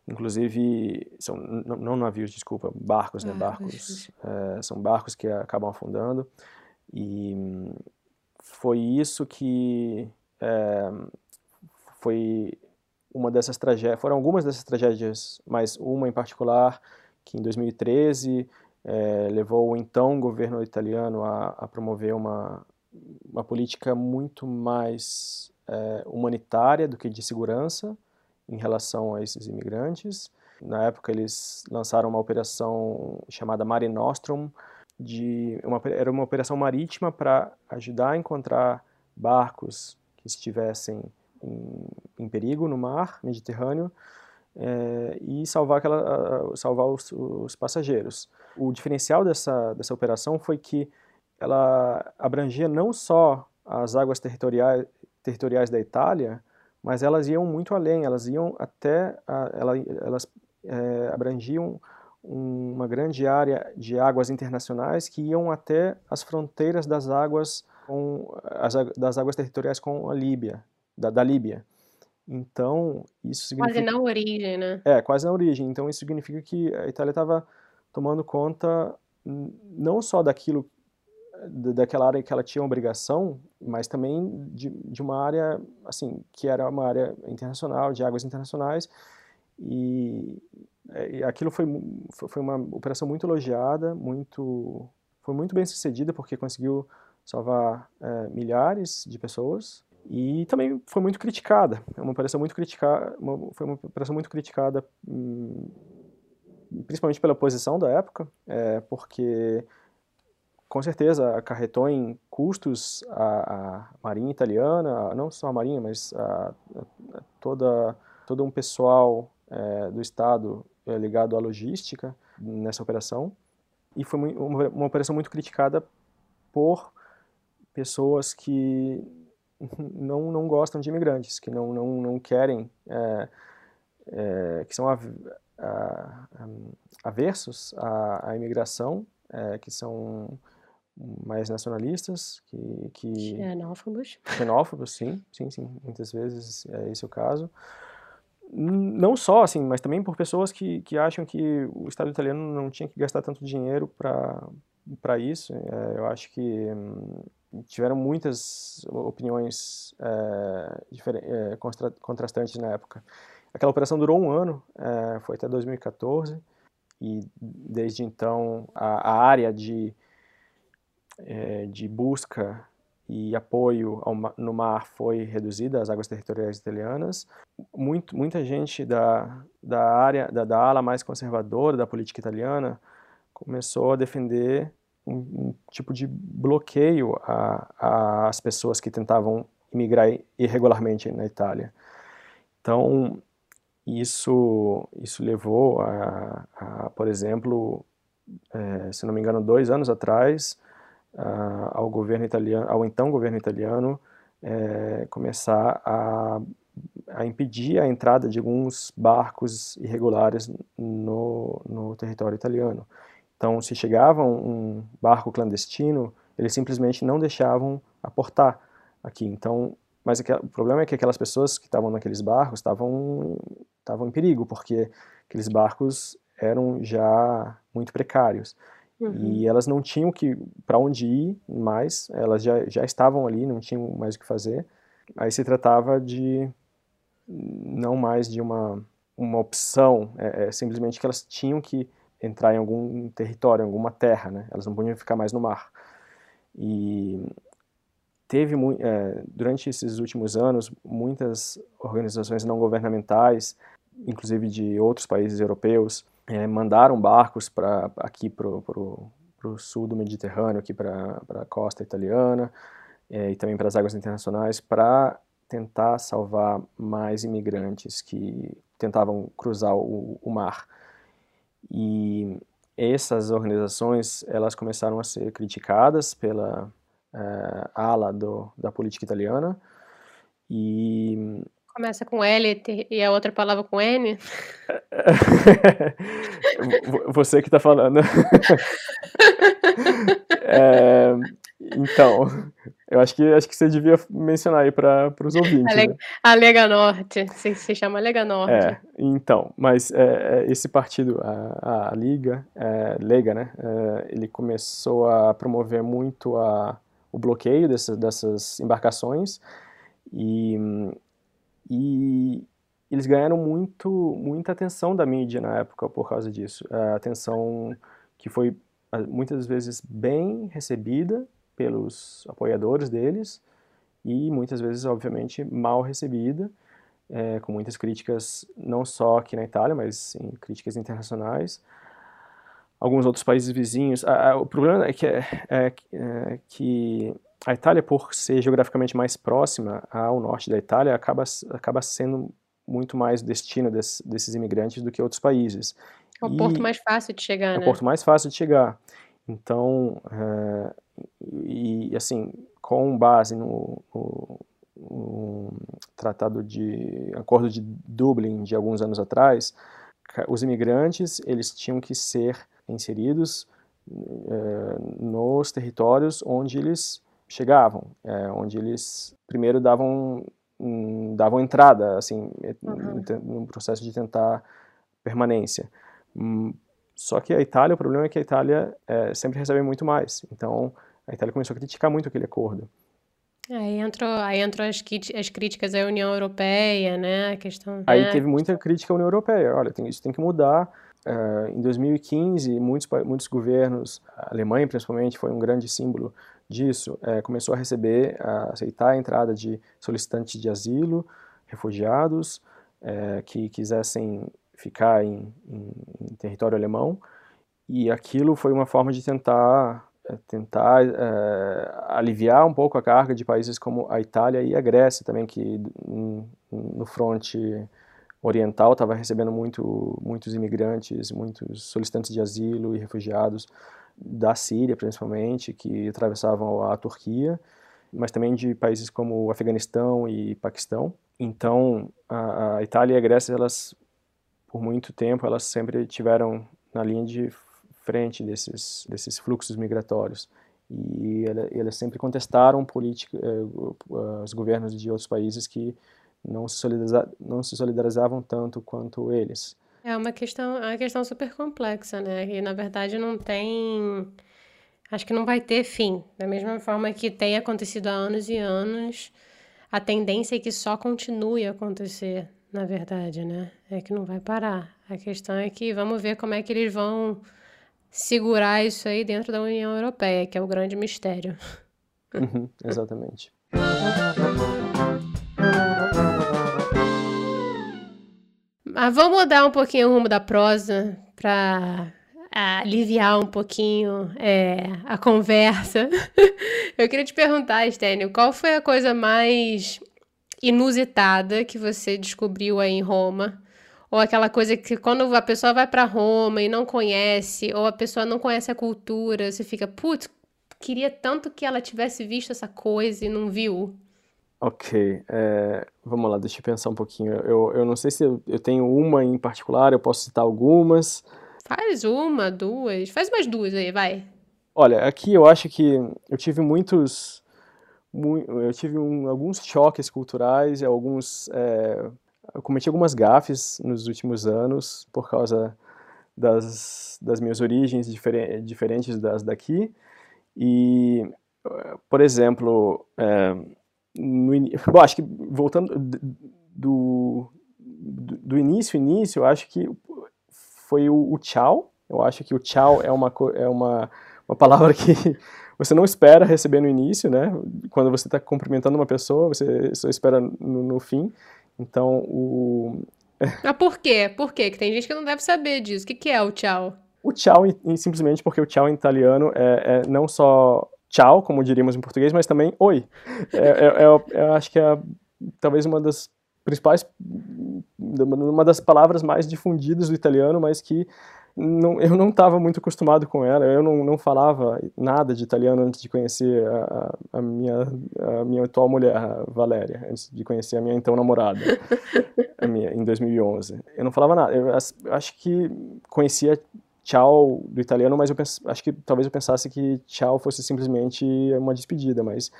inclusive, são, não, navios, desculpa, barcos, né, barcos, é, são barcos que acabam afundando, e foi isso que é, foi uma dessas tragédias, foram algumas dessas tragédias, mas uma em particular, que em 2013 é, levou o então governo italiano a, a promover uma, uma política muito mais é, humanitária do que de segurança em relação a esses imigrantes. Na época eles lançaram uma operação chamada Mare Nostrum, de uma, era uma operação marítima para ajudar a encontrar barcos que estivessem em, em perigo no mar Mediterrâneo é, e salvar, aquela, salvar os, os passageiros. O diferencial dessa, dessa operação foi que ela abrangia não só as águas territoriais, territoriais da Itália, mas elas iam muito além, elas iam até, a, ela, elas é, abrangiam uma grande área de águas internacionais que iam até as fronteiras das águas com as, das águas territoriais com a Líbia, da, da Líbia. Então, isso significa... Quase na origem, né? É, quase na origem. Então, isso significa que a Itália estava tomando conta não só daquilo daquela área que ela tinha obrigação, mas também de, de uma área, assim, que era uma área internacional, de águas internacionais, e, e aquilo foi, foi uma operação muito elogiada, muito, foi muito bem sucedida, porque conseguiu salvar é, milhares de pessoas, e também foi muito criticada, é uma operação muito criticada, foi uma operação muito criticada, hum, principalmente pela oposição da época, é, porque com certeza acarretou em custos a, a marinha italiana, não só a marinha, mas a, a, toda todo um pessoal é, do estado é, ligado à logística nessa operação. E foi uma, uma operação muito criticada por pessoas que não, não gostam de imigrantes, que não, não, não querem, é, é, que são a, aversos à, à imigração, é, que são mais nacionalistas, que, que xenófobos, xenófobos, sim, sim, sim, muitas vezes é esse o caso. Não só assim, mas também por pessoas que, que acham que o Estado italiano não tinha que gastar tanto dinheiro para para isso. É, eu acho que hum, tiveram muitas opiniões é, é, contrastantes na época. Aquela operação durou um ano, é, foi até 2014, e desde então a, a área de, é, de busca e apoio ao, no mar foi reduzida, as águas territoriais italianas. Muito, muita gente da, da área, da, da ala mais conservadora da política italiana começou a defender um, um tipo de bloqueio às pessoas que tentavam imigrar irregularmente na Itália. Então, isso, isso levou a, a por exemplo, é, se não me engano, dois anos atrás, a, ao governo italiano, ao então governo italiano, é, começar a, a, impedir a entrada de alguns barcos irregulares no, no território italiano. Então, se chegava um barco clandestino, eles simplesmente não deixavam aportar aqui. Então, mas o problema é que aquelas pessoas que estavam naqueles barcos estavam estavam em perigo, porque aqueles barcos eram já muito precários. Uhum. E elas não tinham que para onde ir mais, elas já, já estavam ali, não tinham mais o que fazer. Aí se tratava de não mais de uma, uma opção, é, é simplesmente que elas tinham que entrar em algum território, em alguma terra, né? Elas não podiam ficar mais no mar. E teve é, durante esses últimos anos muitas organizações não governamentais, inclusive de outros países europeus, é, mandaram barcos para aqui para o sul do Mediterrâneo, aqui para a costa italiana é, e também para as águas internacionais, para tentar salvar mais imigrantes que tentavam cruzar o, o mar. E essas organizações elas começaram a ser criticadas pela uh, ala do, da política italiana e começa com L e a outra palavra com N você que está falando é, então eu acho que acho que você devia mencionar aí para os ouvintes. A, Lega, né? a Lega Norte, se, se chama Lega Norte. É, então, mas é, é esse partido, a, a Liga, é, Lega, né? É, ele começou a promover muito a, o bloqueio dessas, dessas embarcações e, e eles ganharam muito, muita atenção da mídia na época por causa disso. A atenção que foi muitas vezes bem recebida pelos apoiadores deles e muitas vezes, obviamente, mal recebida, é, com muitas críticas, não só aqui na Itália, mas em críticas internacionais. Alguns outros países vizinhos. o problema é que, é, é, é que a Itália, por ser geograficamente mais próxima ao norte da Itália, acaba, acaba sendo muito mais destino des, desses imigrantes do que outros países. É o e porto mais fácil de chegar, é né? É o porto mais fácil de chegar. Então, é, e assim, com base no, no, no, tratado de acordo de Dublin de alguns anos atrás, os imigrantes eles tinham que ser inseridos é, nos territórios onde eles chegavam, é, onde eles primeiro davam um, davam entrada, assim, uhum. no processo de tentar permanência. Hum, só que a Itália, o problema é que a Itália é, sempre recebe muito mais. Então, a Itália começou a criticar muito aquele acordo. Aí entrou, aí entrou as, as críticas à União Europeia, né? A questão. Aí né? teve muita crítica à União Europeia. Olha, tem, isso tem que mudar. Uh, em 2015, muitos, muitos governos, a Alemanha principalmente, foi um grande símbolo disso, uh, começou a receber, a aceitar a entrada de solicitantes de asilo, refugiados, uh, que quisessem ficar em, em, em território alemão. E aquilo foi uma forma de tentar é, tentar aliviar um pouco a carga de países como a Itália e a Grécia também, que no fronte oriental estava recebendo muito, muitos imigrantes, muitos solicitantes de asilo e refugiados da Síria, principalmente, que atravessavam a Turquia, mas também de países como Afeganistão e Paquistão. Então, a, a Itália e a Grécia, elas, por muito tempo, elas sempre tiveram na linha de frente desses, desses fluxos migratórios. E elas sempre contestaram política, eh, os governos de outros países que não se, não se solidarizavam tanto quanto eles. É uma questão, é uma questão super complexa, né? E na verdade não tem. Acho que não vai ter fim. Da mesma forma que tem acontecido há anos e anos, a tendência é que só continue a acontecer, na verdade, né? É que não vai parar. A questão é que vamos ver como é que eles vão segurar isso aí dentro da União Europeia, que é o grande mistério. Uhum, exatamente. Mas vamos mudar um pouquinho o rumo da prosa para aliviar um pouquinho é, a conversa. Eu queria te perguntar, Stênio, qual foi a coisa mais inusitada que você descobriu aí em Roma? Ou aquela coisa que quando a pessoa vai para Roma e não conhece, ou a pessoa não conhece a cultura, você fica, putz, queria tanto que ela tivesse visto essa coisa e não viu. Ok, é, vamos lá, deixa eu pensar um pouquinho. Eu, eu não sei se eu, eu, tenho uma em particular, eu posso citar algumas. Faz uma, duas, faz mais duas aí, vai. Olha, aqui eu acho que eu tive muitos, eu tive um, alguns choques culturais e alguns, é, eu cometi algumas gafes nos últimos anos por causa das, das minhas origens diferentes, diferentes das daqui. E, por exemplo, é, no Bom, acho que voltando do, do, do, início, início, eu acho que foi o, o tchau. Eu acho que o tchau é uma, é uma, uma palavra que você não espera receber no início, né? Quando você está cumprimentando uma pessoa, você só espera no, no fim. Então, o... Ah, por quê? Por quê? Que tem gente que não deve saber disso. O que, que é o tchau? O tchau, simplesmente porque o tchau em italiano é, é não só tchau, como diríamos em português, mas também oi. É, é, é, eu acho que é talvez uma das principais, uma das palavras mais difundidas do italiano, mas que não, eu não estava muito acostumado com ela. Eu não, não falava nada de italiano antes de conhecer a, a, minha, a minha atual mulher, a Valéria, antes de conhecer a minha então namorada, minha, em 2011. Eu não falava nada. Eu acho que conhecia tchau do italiano, mas eu pens, acho que talvez eu pensasse que tchau fosse simplesmente uma despedida, mas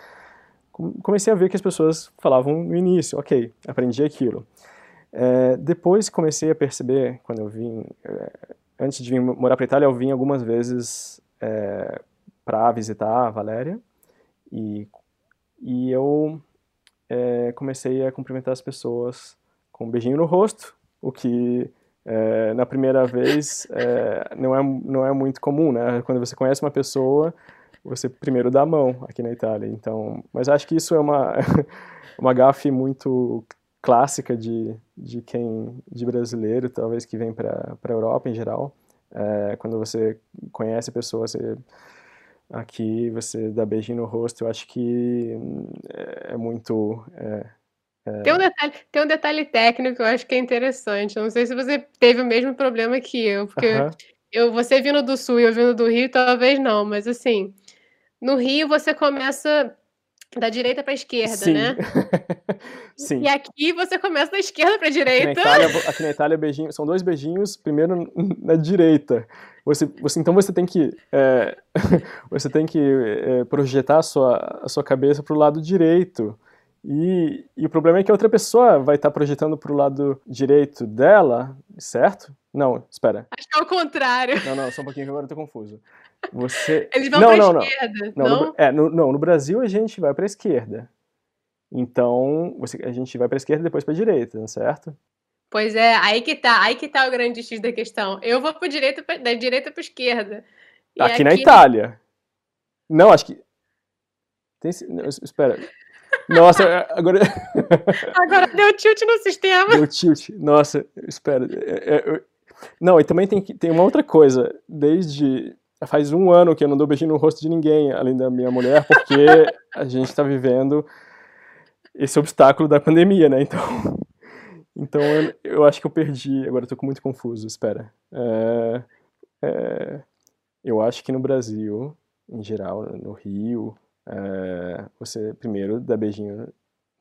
comecei a ver que as pessoas falavam no início, ok, aprendi aquilo. É, depois comecei a perceber, quando eu vim, é, antes de vir morar para Itália, eu vim algumas vezes é, para visitar a Valéria e, e eu comecei a cumprimentar as pessoas com um beijinho no rosto, o que é, na primeira vez é, não, é, não é muito comum, né? Quando você conhece uma pessoa, você primeiro dá a mão aqui na Itália. Então, mas acho que isso é uma uma gafe muito clássica de, de quem de brasileiro, talvez que vem para para Europa em geral. É, quando você conhece a pessoa, você aqui você dá beijinho no rosto. Eu acho que é, é muito é, é... Tem, um detalhe, tem um detalhe técnico que eu acho que é interessante. Eu não sei se você teve o mesmo problema que eu, porque eu, você vindo do sul e eu vindo do Rio, talvez não, mas assim, no Rio você começa da direita para a esquerda, Sim. né? Sim. E aqui você começa da esquerda para a direita. Aqui na Itália, aqui na Itália beijinho, são dois beijinhos, primeiro na direita. Você, você, então você tem que é, você tem que é, projetar a sua, a sua cabeça para o lado direito. E, e, o problema é que a outra pessoa vai estar tá projetando para o lado direito dela, certo? Não, espera. Acho que é o contrário. Não, não, só um pouquinho que agora eu tô confuso. Você... Eles vão para a esquerda, não? não? No, é, no, não, no Brasil a gente vai para a esquerda. Então, você, a gente vai para a esquerda e depois para a direita, certo? Pois é, aí que tá, aí que tá o grande X da questão. Eu vou para direita, pra, da direita para esquerda. Aqui, aqui, na Itália. Não, acho que tem, espera. Nossa, agora. agora deu tilt no sistema. Deu tilt. Nossa, espera. É, é, não, e também tem, tem uma outra coisa. Desde. faz um ano que eu não dou beijinho no rosto de ninguém, além da minha mulher, porque a gente está vivendo esse obstáculo da pandemia, né? Então, então eu, eu acho que eu perdi. Agora eu tô muito confuso, espera. É, é, eu acho que no Brasil, em geral, no Rio, é, você primeiro dá beijinho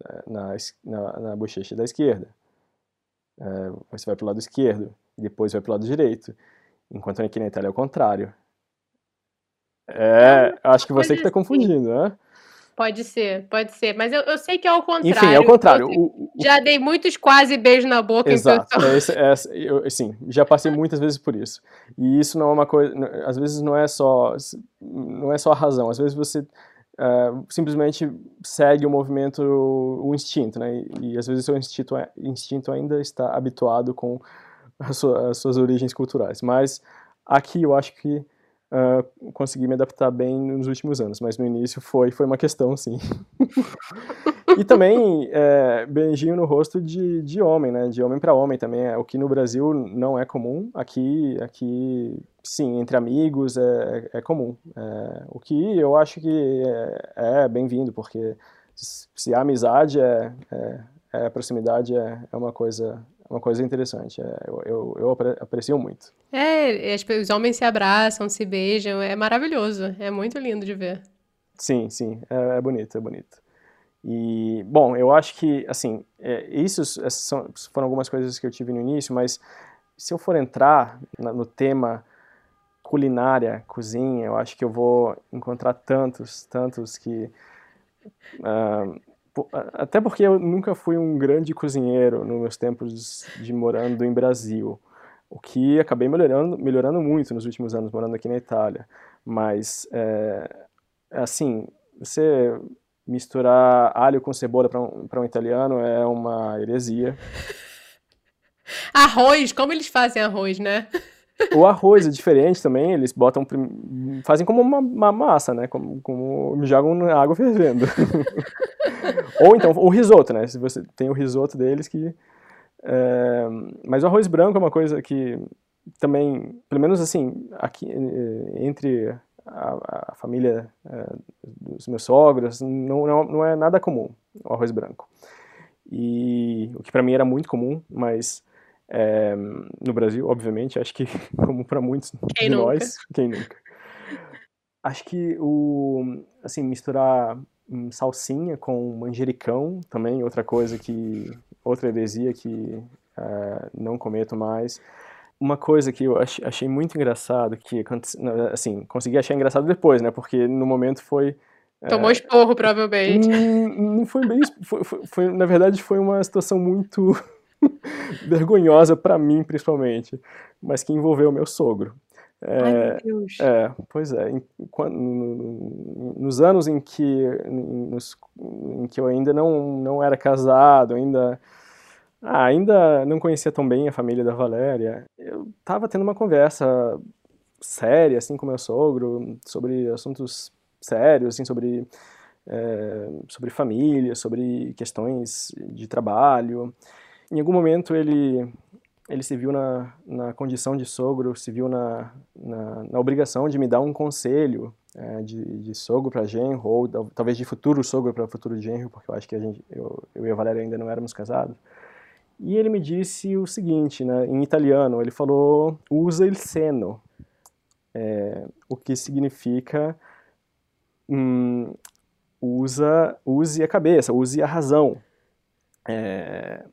é, na, na, na bochecha da esquerda. É, você vai pro lado esquerdo, depois vai pro lado direito. Enquanto aqui na Itália é o contrário. É, acho que você que está confundindo, né? Pode ser, pode ser. Mas eu, eu sei que é o contrário. Enfim, é o contrário. O, o, já dei muitos quase beijos na boca Exato. É, esse, é, eu, sim, já passei muitas vezes por isso. E isso não é uma coisa. Às vezes não é só. Não é só a razão. Às vezes você uh, simplesmente segue o movimento, o instinto, né? E, e às vezes seu instinto, é, instinto ainda está habituado com as suas origens culturais. Mas aqui eu acho que uh, consegui me adaptar bem nos últimos anos, mas no início foi, foi uma questão, sim. e também é, beijinho no rosto de, de homem, né? De homem para homem também, é o que no Brasil não é comum. Aqui, aqui sim, entre amigos é, é comum. É, o que eu acho que é, é bem-vindo, porque se a amizade é, é, é proximidade é, é uma coisa uma coisa interessante. Eu, eu, eu, aprecio muito. É, os homens se abraçam, se beijam, é maravilhoso, é muito lindo de ver. Sim, sim, é bonito, é bonito. E, bom, eu acho que, assim, é, isso essas são, foram algumas coisas que eu tive no início, mas se eu for entrar na, no tema culinária, cozinha, eu acho que eu vou encontrar tantos, tantos que. Uh, até porque eu nunca fui um grande cozinheiro nos meus tempos de morando em Brasil, o que acabei melhorando, melhorando muito nos últimos anos morando aqui na Itália. Mas, é, assim, você misturar alho com cebola para um, um italiano é uma heresia. Arroz, como eles fazem arroz, né? O arroz é diferente também, eles botam, fazem como uma, uma massa, né? Como, como jogam na água fervendo. Ou então o risoto, né? Se você tem o risoto deles que. É, mas o arroz branco é uma coisa que também, pelo menos assim, aqui eh, entre a, a família é, dos meus sogros, não, não, não é nada comum o arroz branco. E o que para mim era muito comum, mas é, no Brasil, obviamente, acho que como para muitos quem de nunca? nós, quem nunca. Acho que o assim misturar salsinha com manjericão também outra coisa que outra heresia que uh, não cometo mais. Uma coisa que eu achei muito engraçado que assim consegui achar engraçado depois, né? Porque no momento foi Tomou é, esporro, provavelmente. Não, não foi bem. Foi, foi, foi, na verdade, foi uma situação muito vergonhosa para mim, principalmente, mas que envolveu o meu sogro. É, Ai, meu Deus. É, pois é. Em, quando, nos anos em que, nos, em que eu ainda não, não era casado, ainda, ah, ainda não conhecia tão bem a família da Valéria, eu estava tendo uma conversa séria, assim, com meu sogro, sobre assuntos sérios, assim, sobre, é, sobre família, sobre questões de trabalho em algum momento ele ele se viu na, na condição de sogro, se viu na, na, na obrigação de me dar um conselho é, de, de sogro para genro, ou talvez de futuro sogro para futuro genro, porque eu acho que a gente, eu, eu e a Valéria ainda não éramos casados. E ele me disse o seguinte, né, em italiano, ele falou, usa il seno, é, o que significa hum, usa, use a cabeça, use a razão. É,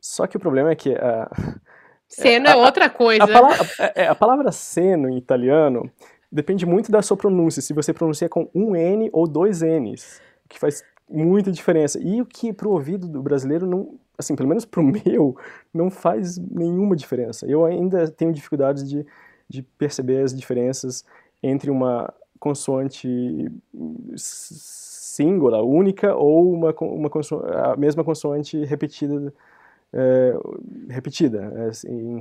só que o problema é que. Uh, seno é, é outra coisa. A, a, palavra, é, a palavra seno em italiano depende muito da sua pronúncia, se você pronuncia com um N ou dois Ns, que faz muita diferença. E o que para o ouvido do brasileiro não, assim, pelo menos para o meu, não faz nenhuma diferença. Eu ainda tenho dificuldades de, de perceber as diferenças entre uma consoante singular, única, ou uma, uma a mesma consoante repetida é, repetida, assim,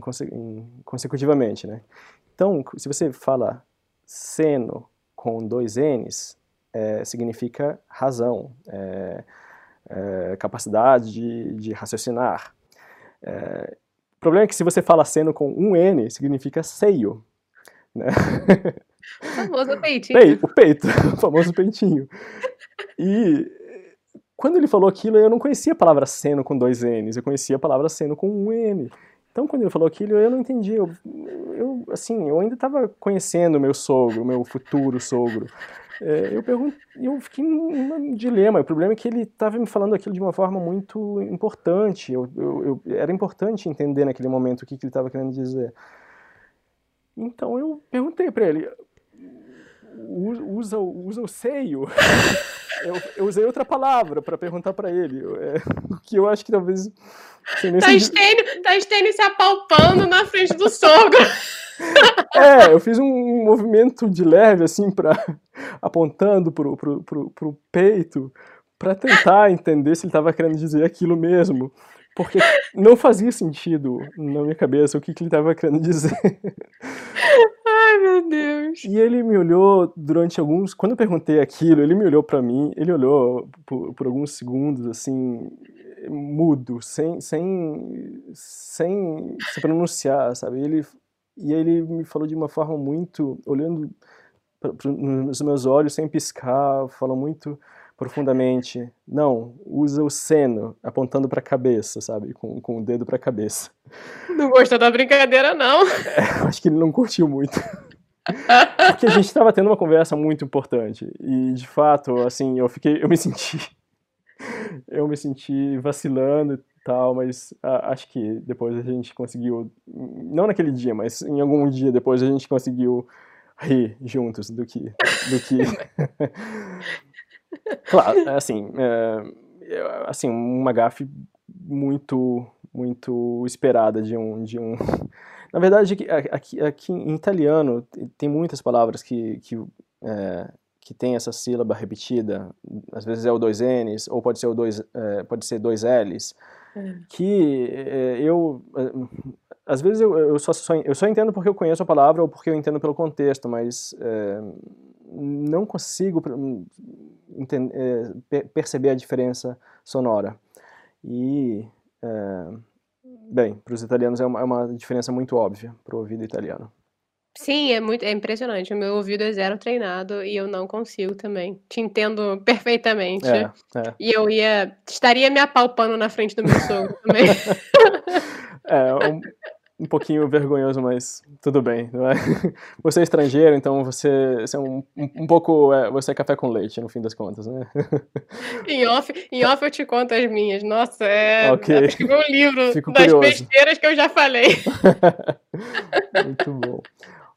consecutivamente, né? Então, se você fala seno com dois N's, é, significa razão, é, é, capacidade de, de raciocinar. É, o problema é que se você fala seno com um N, significa seio. Né? O famoso peitinho. o peito, o famoso peitinho. E quando ele falou aquilo, eu não conhecia a palavra seno com dois N's, eu conhecia a palavra seno com um N. Então, quando ele falou aquilo, eu não entendi. Eu, eu assim, eu ainda estava conhecendo meu sogro, meu futuro sogro. É, eu pergunto, eu fiquei num dilema. O problema é que ele estava me falando aquilo de uma forma muito importante. Eu, eu, eu era importante entender naquele momento o que, que ele estava querendo dizer. Então eu perguntei para ele, usa, usa o seio. eu, eu, usei outra palavra para perguntar para ele, é, que eu acho que talvez. Tá estênio, tá estênio se apalpando na frente do sogro. É, eu fiz um movimento de leve, assim, para apontando pro, pro, pro, pro peito, para tentar entender se ele estava querendo dizer aquilo mesmo. Porque não fazia sentido na minha cabeça o que, que ele estava querendo dizer. Ai, meu Deus. E ele me olhou durante alguns. Quando eu perguntei aquilo, ele me olhou para mim, ele olhou por, por, alguns segundos, assim, mudo, sem, sem, sem se pronunciar, sabe? Ele, e ele me falou de uma forma muito. olhando nos meus olhos, sem piscar, falou muito profundamente. Não, usa o seno apontando para a cabeça, sabe? Com, com o dedo para a cabeça. Não gostou da brincadeira, não? É, acho que ele não curtiu muito. Porque a gente estava tendo uma conversa muito importante. E, de fato, assim, eu fiquei. Eu me senti. Eu me senti vacilando tal, mas a, acho que depois a gente conseguiu. Não naquele dia, mas em algum dia depois a gente conseguiu rir juntos do que. Do que Claro, é assim, é, assim, uma gafe muito, muito esperada de um, de um... Na verdade, aqui, aqui em italiano tem muitas palavras que, que, é, que tem essa sílaba repetida, às vezes é o dois N's, ou pode ser, o dois, é, pode ser dois L's, é. Que é, eu às vezes eu, eu, só, só, eu só entendo porque eu conheço a palavra ou porque eu entendo pelo contexto, mas é, não consigo entender, é, perceber a diferença sonora. E, bem, para os italianos é uma, é uma, diferença muito óbvia para o ouvido italiano. Sim, é muito, é impressionante. O meu ouvido é zero treinado e eu não consigo também. Te entendo perfeitamente. É, é. E eu ia, estaria me apalpando na frente do meu sogro também. é, um, um pouquinho vergonhoso, mas tudo bem, não é? Você é estrangeiro, então você, você é um, um, pouco, é, você é café com leite, no fim das contas, né? Em off, em off eu te conto as minhas. Nossa, é... Okay. Escrevi um livro Fico das curioso. besteiras que eu já falei. Muito bom.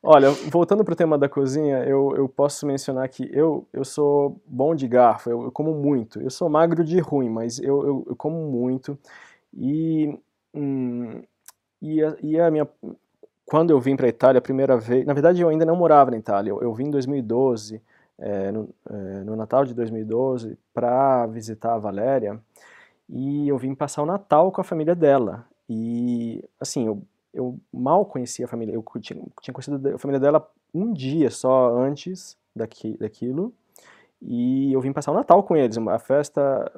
Olha, voltando para o tema da cozinha, eu, eu posso mencionar que eu, eu sou bom de garfo, eu, eu como muito. Eu sou magro de ruim, mas eu, eu, eu como muito. E... Hum, e a, e a minha quando eu vim para a Itália a primeira vez, na verdade eu ainda não morava na Itália, eu, eu vim em 2012, é, no, é, no, Natal de 2012, para visitar a Valéria, e eu vim passar o Natal com a família dela. E, assim, eu, eu mal conhecia a família, eu tinha, tinha conhecido a família dela um dia só antes daqui, daquilo, e eu vim passar o Natal com eles, a festa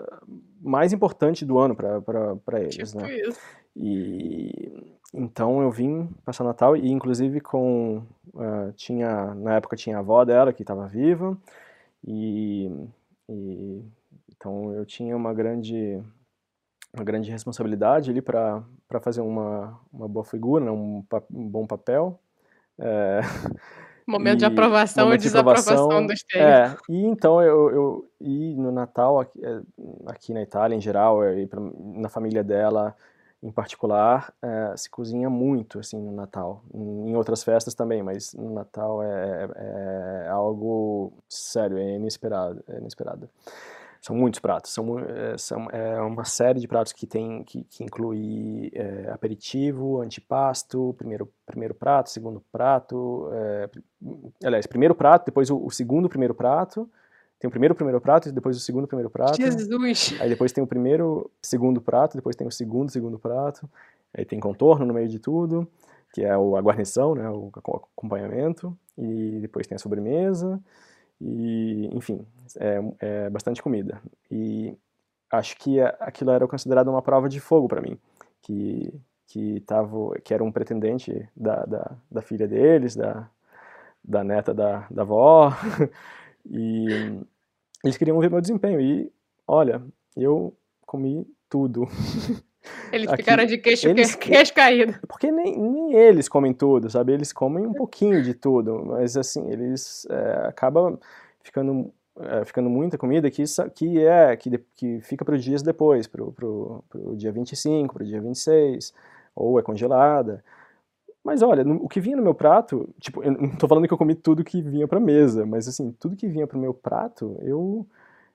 mais importante do ano para eles, tipo né? Isso. E então eu vim passar o Natal e inclusive com uh, tinha na época tinha a avó dela que estava viva e, e, então eu tinha uma grande uma grande responsabilidade ali para fazer uma uma boa figura, né? um, um bom papel. É, momento e, de aprovação ou de desaprovação dos termos. É, e então eu, eu e no Natal aqui, é, aqui na Itália em geral, eu, na família dela em particular, é, se cozinha muito assim no Natal. Em outras festas também, mas no Natal é, é, é algo sério, é inesperado, é inesperado. São muitos pratos, são, é, são é uma série de pratos que tem que, que inclui é, aperitivo, antipasto, primeiro primeiro prato, segundo prato, é, aliás, primeiro prato, depois o, o segundo primeiro prato, tem o primeiro primeiro prato, depois o segundo primeiro prato. Jesus! Aí depois tem o primeiro segundo prato, depois tem o segundo segundo prato. Aí tem contorno no meio de tudo, que é a guarnição, né, o acompanhamento. E depois tem a sobremesa. E, enfim, é, é bastante comida. E acho que aquilo era considerado uma prova de fogo para mim. Que, que, tava, que era um pretendente da, da, da filha deles, da, da neta da, da avó. e eles queriam ver meu desempenho. E, olha, eu comi tudo. Eles Aqui, ficaram de queixo, eles, queixo caído. Porque nem, nem eles comem tudo, sabe? Eles comem um pouquinho de tudo, mas assim, eles é, acabam ficando, é, ficando muita comida que, que é, que, que fica para os dias depois, para o dia 25, para o dia 26, ou é congelada. Mas olha, no, o que vinha no meu prato, tipo, eu não tô falando que eu comi tudo que vinha pra mesa, mas assim, tudo que vinha pro meu prato, eu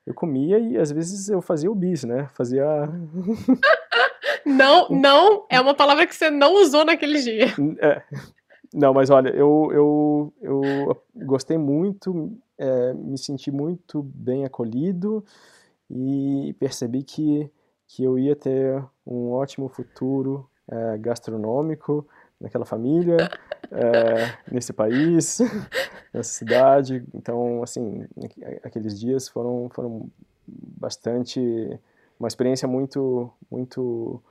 eu comia e às vezes eu fazia o bis, né? Fazia Não, não é uma palavra que você não usou naquele dia. É. Não, mas olha, eu, eu, eu gostei muito, é, me senti muito bem acolhido e percebi que, que eu ia ter um ótimo futuro é, gastronômico naquela família, é, nesse país, nessa cidade. Então, assim, aqueles dias foram, foram bastante uma experiência muito muito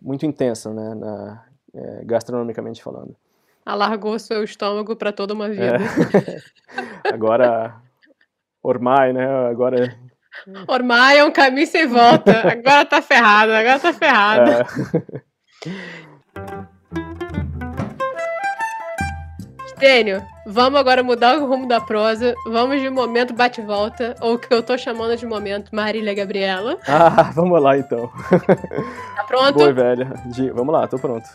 muito intensa, né, na, é, gastronomicamente falando. Alargou seu estômago para toda uma vida. É. Agora, Ormai, né? Agora Ormai é um caminho sem volta. Agora tá ferrado, agora tá ferrado. É. Estênio, vamos agora mudar o rumo da prosa. Vamos de momento bate-volta, ou o que eu tô chamando de momento Marília Gabriela. Ah, vamos lá então. Tá pronto? Boa, velha. Vamos lá, tô pronto.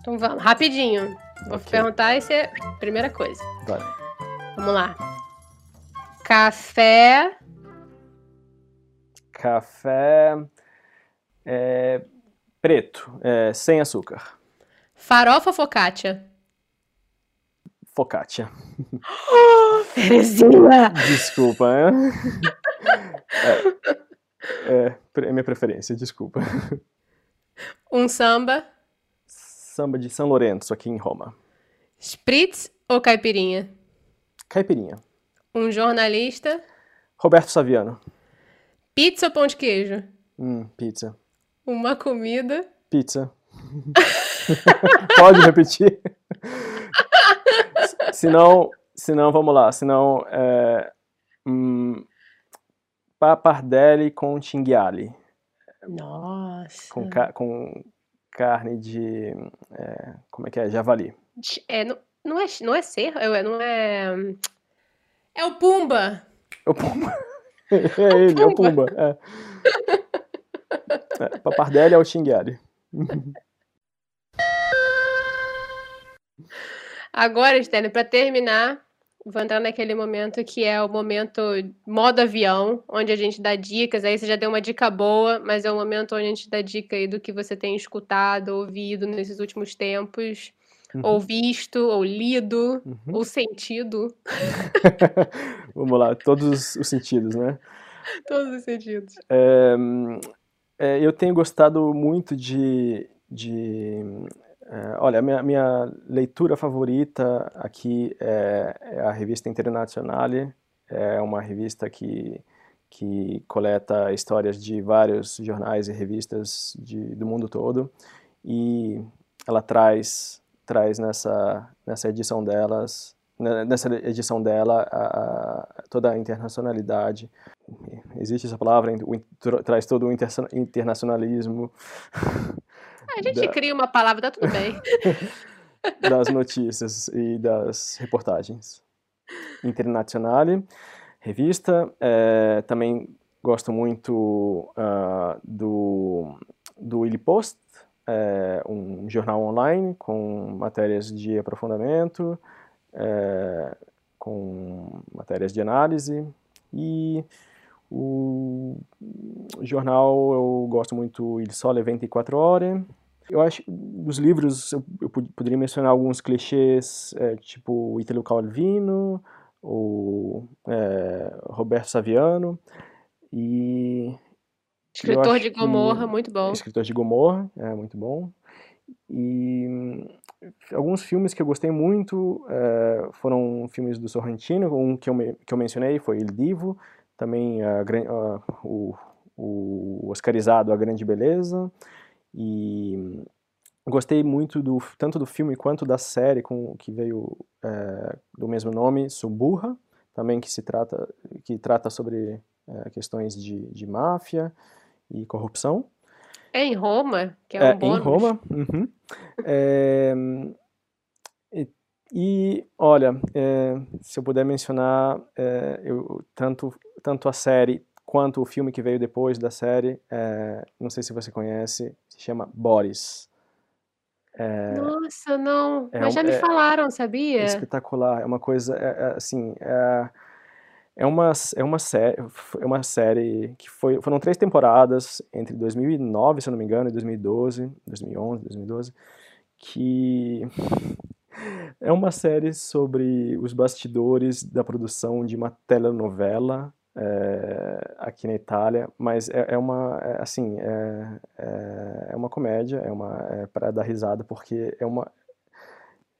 Então vamos, rapidinho. Vou okay. perguntar e é primeira coisa. Vai. Vamos lá. Café. Café. É, preto, é, sem açúcar. Farofa focaccia. Focaccia. Oh, Terezinha! Desculpa, é? é, é minha preferência, desculpa. Um samba. Samba de São Lourenço, aqui em Roma. Spritz ou caipirinha? Caipirinha. Um jornalista. Roberto Saviano. Pizza ou pão de queijo? Hum, pizza. Uma comida. Pizza. Pode repetir? Se não, se não, vamos lá. Se não, é, hum, papardelli com cinghiali. Nossa. Com, ca com carne de, é, como é que é? Javali. É, não, não é, não é cerro, é, não é... É o Pumba. É o Pumba. É ele, é o Pumba. É. É, papardelli é o cinghiali. Agora, Stênio, para terminar, vou entrar naquele momento que é o momento modo avião, onde a gente dá dicas. Aí você já deu uma dica boa, mas é o momento onde a gente dá dica aí do que você tem escutado, ouvido nesses últimos tempos. Uhum. Ou visto, ou lido, uhum. ou sentido. Vamos lá, todos os sentidos, né? Todos os sentidos. É, é, eu tenho gostado muito de, de olha, a minha, minha, leitura favorita aqui é, é, a revista Internazionale, é uma revista que, que coleta histórias de vários jornais e revistas de, do mundo todo. E ela traz, traz nessa, nessa edição delas né, nessa edição dela a, a, toda a internacionalidade. Existe essa palavra traz todo o internacionalismo A gente da... cria uma palavra, tá tudo bem. das notícias e das reportagens. Internazionale, revista. É, também gosto muito uh, do, do Illy Post, é, um jornal online com matérias de aprofundamento, é, com matérias de análise e o jornal eu gosto muito Il Sole 24 Ore. Eu acho dos livros eu, eu poderia mencionar alguns clichês, é, tipo Italo Calvino, ou é, Roberto Saviano e Escritor de Gomorra, muito bom. Escritor de Gomorra, é muito bom. E alguns filmes que eu gostei muito é, foram filmes do Sorrentino, um que eu, que eu mencionei foi Il Divo, também a, a, o, o Oscarizado A Grande Beleza, e gostei muito do tanto do filme quanto da série com que veio é, do mesmo nome, Suburra, também que se trata que trata sobre é, questões de, de máfia e corrupção. É em Roma, que é um é, bônus. Em Roma. Uhum. É, e, e, olha, é, se eu puder mencionar, é, eu, tanto, tanto a série quanto o filme que veio depois da série, é, não sei se você conhece, se chama Boris. É, Nossa, não. Mas já me falaram, sabia? espetacular. É uma coisa, assim, é, é uma, é uma série, é uma série que foi, foram três temporadas entre 2009, se eu não me engano, e 2012, 2011, 2012, que é uma série sobre os bastidores da produção de uma telenovela é, aqui na Itália, mas é, é uma, é, assim, é, é, uma comédia, é uma é para dar risada porque é uma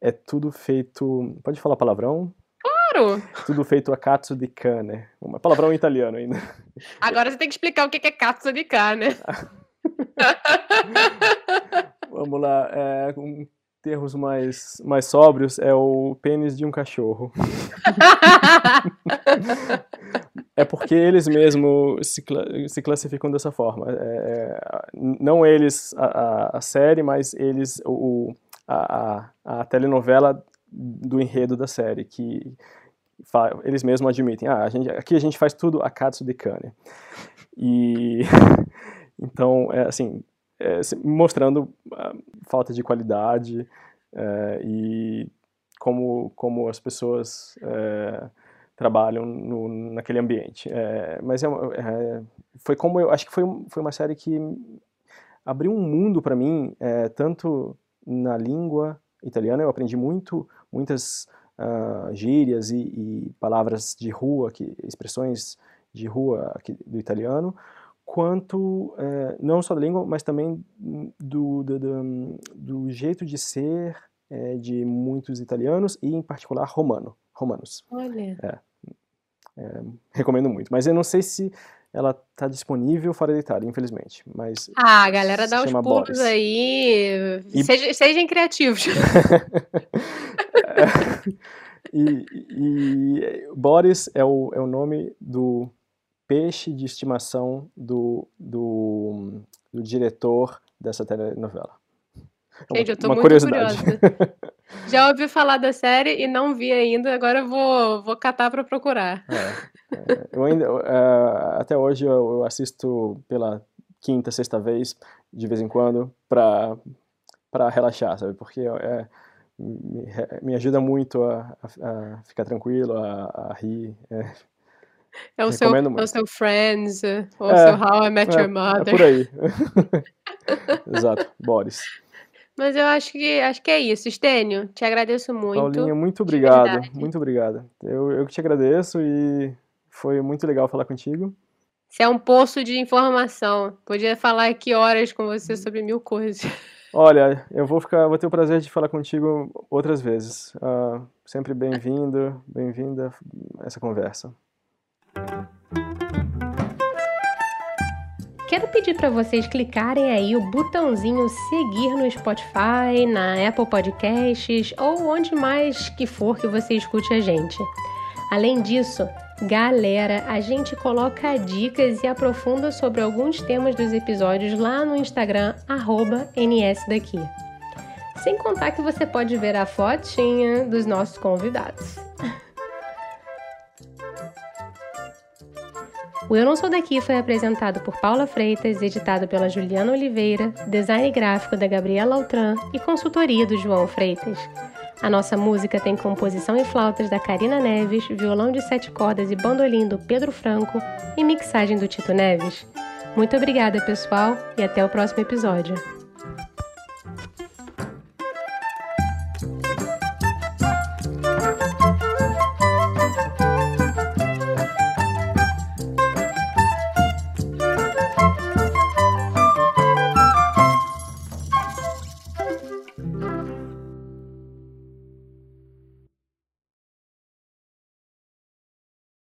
é tudo feito, pode falar palavrão? Claro! Tudo feito a cazzo di cane. Uma palavrão italiano ainda. Agora você tem que explicar o que é cazzo di cane. Vamos lá, é, com termos mais, mais sóbrios, é o pênis de um cachorro. é porque eles mesmos se, se classificam dessa forma. É, é não eles, a, a, série, mas eles, o, a, a, a telenovela do enredo da série, que eles mesmos admitem, ah, a gente, aqui a gente faz tudo a katsu de cane. E então, é, assim, é, mostrando a falta de qualidade é, e como, como as pessoas é, trabalham no, naquele ambiente. É, mas é, é, foi como eu acho que foi, foi uma série que abriu um mundo para mim, tanto na língua italiana, eu aprendi muito, muitas uh, gírias e, e, palavras de rua, que, expressões de rua aqui, do italiano, quanto uh, não só da língua, mas também do, do, do, do jeito de ser uh, de muitos italianos e, em particular, romano, romanos. Olha. É, é, recomendo muito. Mas eu não sei se ela está disponível fora da Itália, infelizmente. Mas ah, galera, dá os pulos Boris. aí. E... Sejam, sejam criativos. e, e, Boris é o, é o nome do peixe de estimação do, do, do diretor dessa telenovela. É Gente, eu tô uma muito curiosidade. curiosa. Já ouvi falar da série e não vi ainda, agora eu vou, vou catar para procurar. É, é, eu ainda, uh, até hoje eu, eu, assisto pela quinta, sexta vez, de vez em quando, para relaxar, sabe? Porque é, me, me ajuda muito a, a, a ficar tranquilo, a, a rir. É, é o, seu, é o seu Friends, ou é, o seu How I Met é, Your Mother. É por aí. Exato, Boris. Mas eu acho que acho que é isso. Estênio, te agradeço muito. Paulinha, muito obrigado. Muito obrigado. Eu, eu que te agradeço e foi muito legal falar contigo. Você é um poço de informação. Podia falar aqui horas com você sobre mil coisas. Olha, eu vou ficar, vou ter o prazer de falar contigo outras vezes. Uh, sempre bem-vindo, bem-vinda a essa conversa. Pedir para vocês clicarem aí o botãozinho seguir no Spotify, na Apple Podcasts ou onde mais que for que você escute a gente. Além disso, galera, a gente coloca dicas e aprofunda sobre alguns temas dos episódios lá no Instagram @nsdaqui. Sem contar que você pode ver a fotinha dos nossos convidados. O Eu Não Sou Daqui foi apresentado por Paula Freitas, editado pela Juliana Oliveira, design gráfico da Gabriela Altran e consultoria do João Freitas. A nossa música tem composição e flautas da Karina Neves, violão de sete cordas e bandolim do Pedro Franco e mixagem do Tito Neves. Muito obrigada, pessoal, e até o próximo episódio.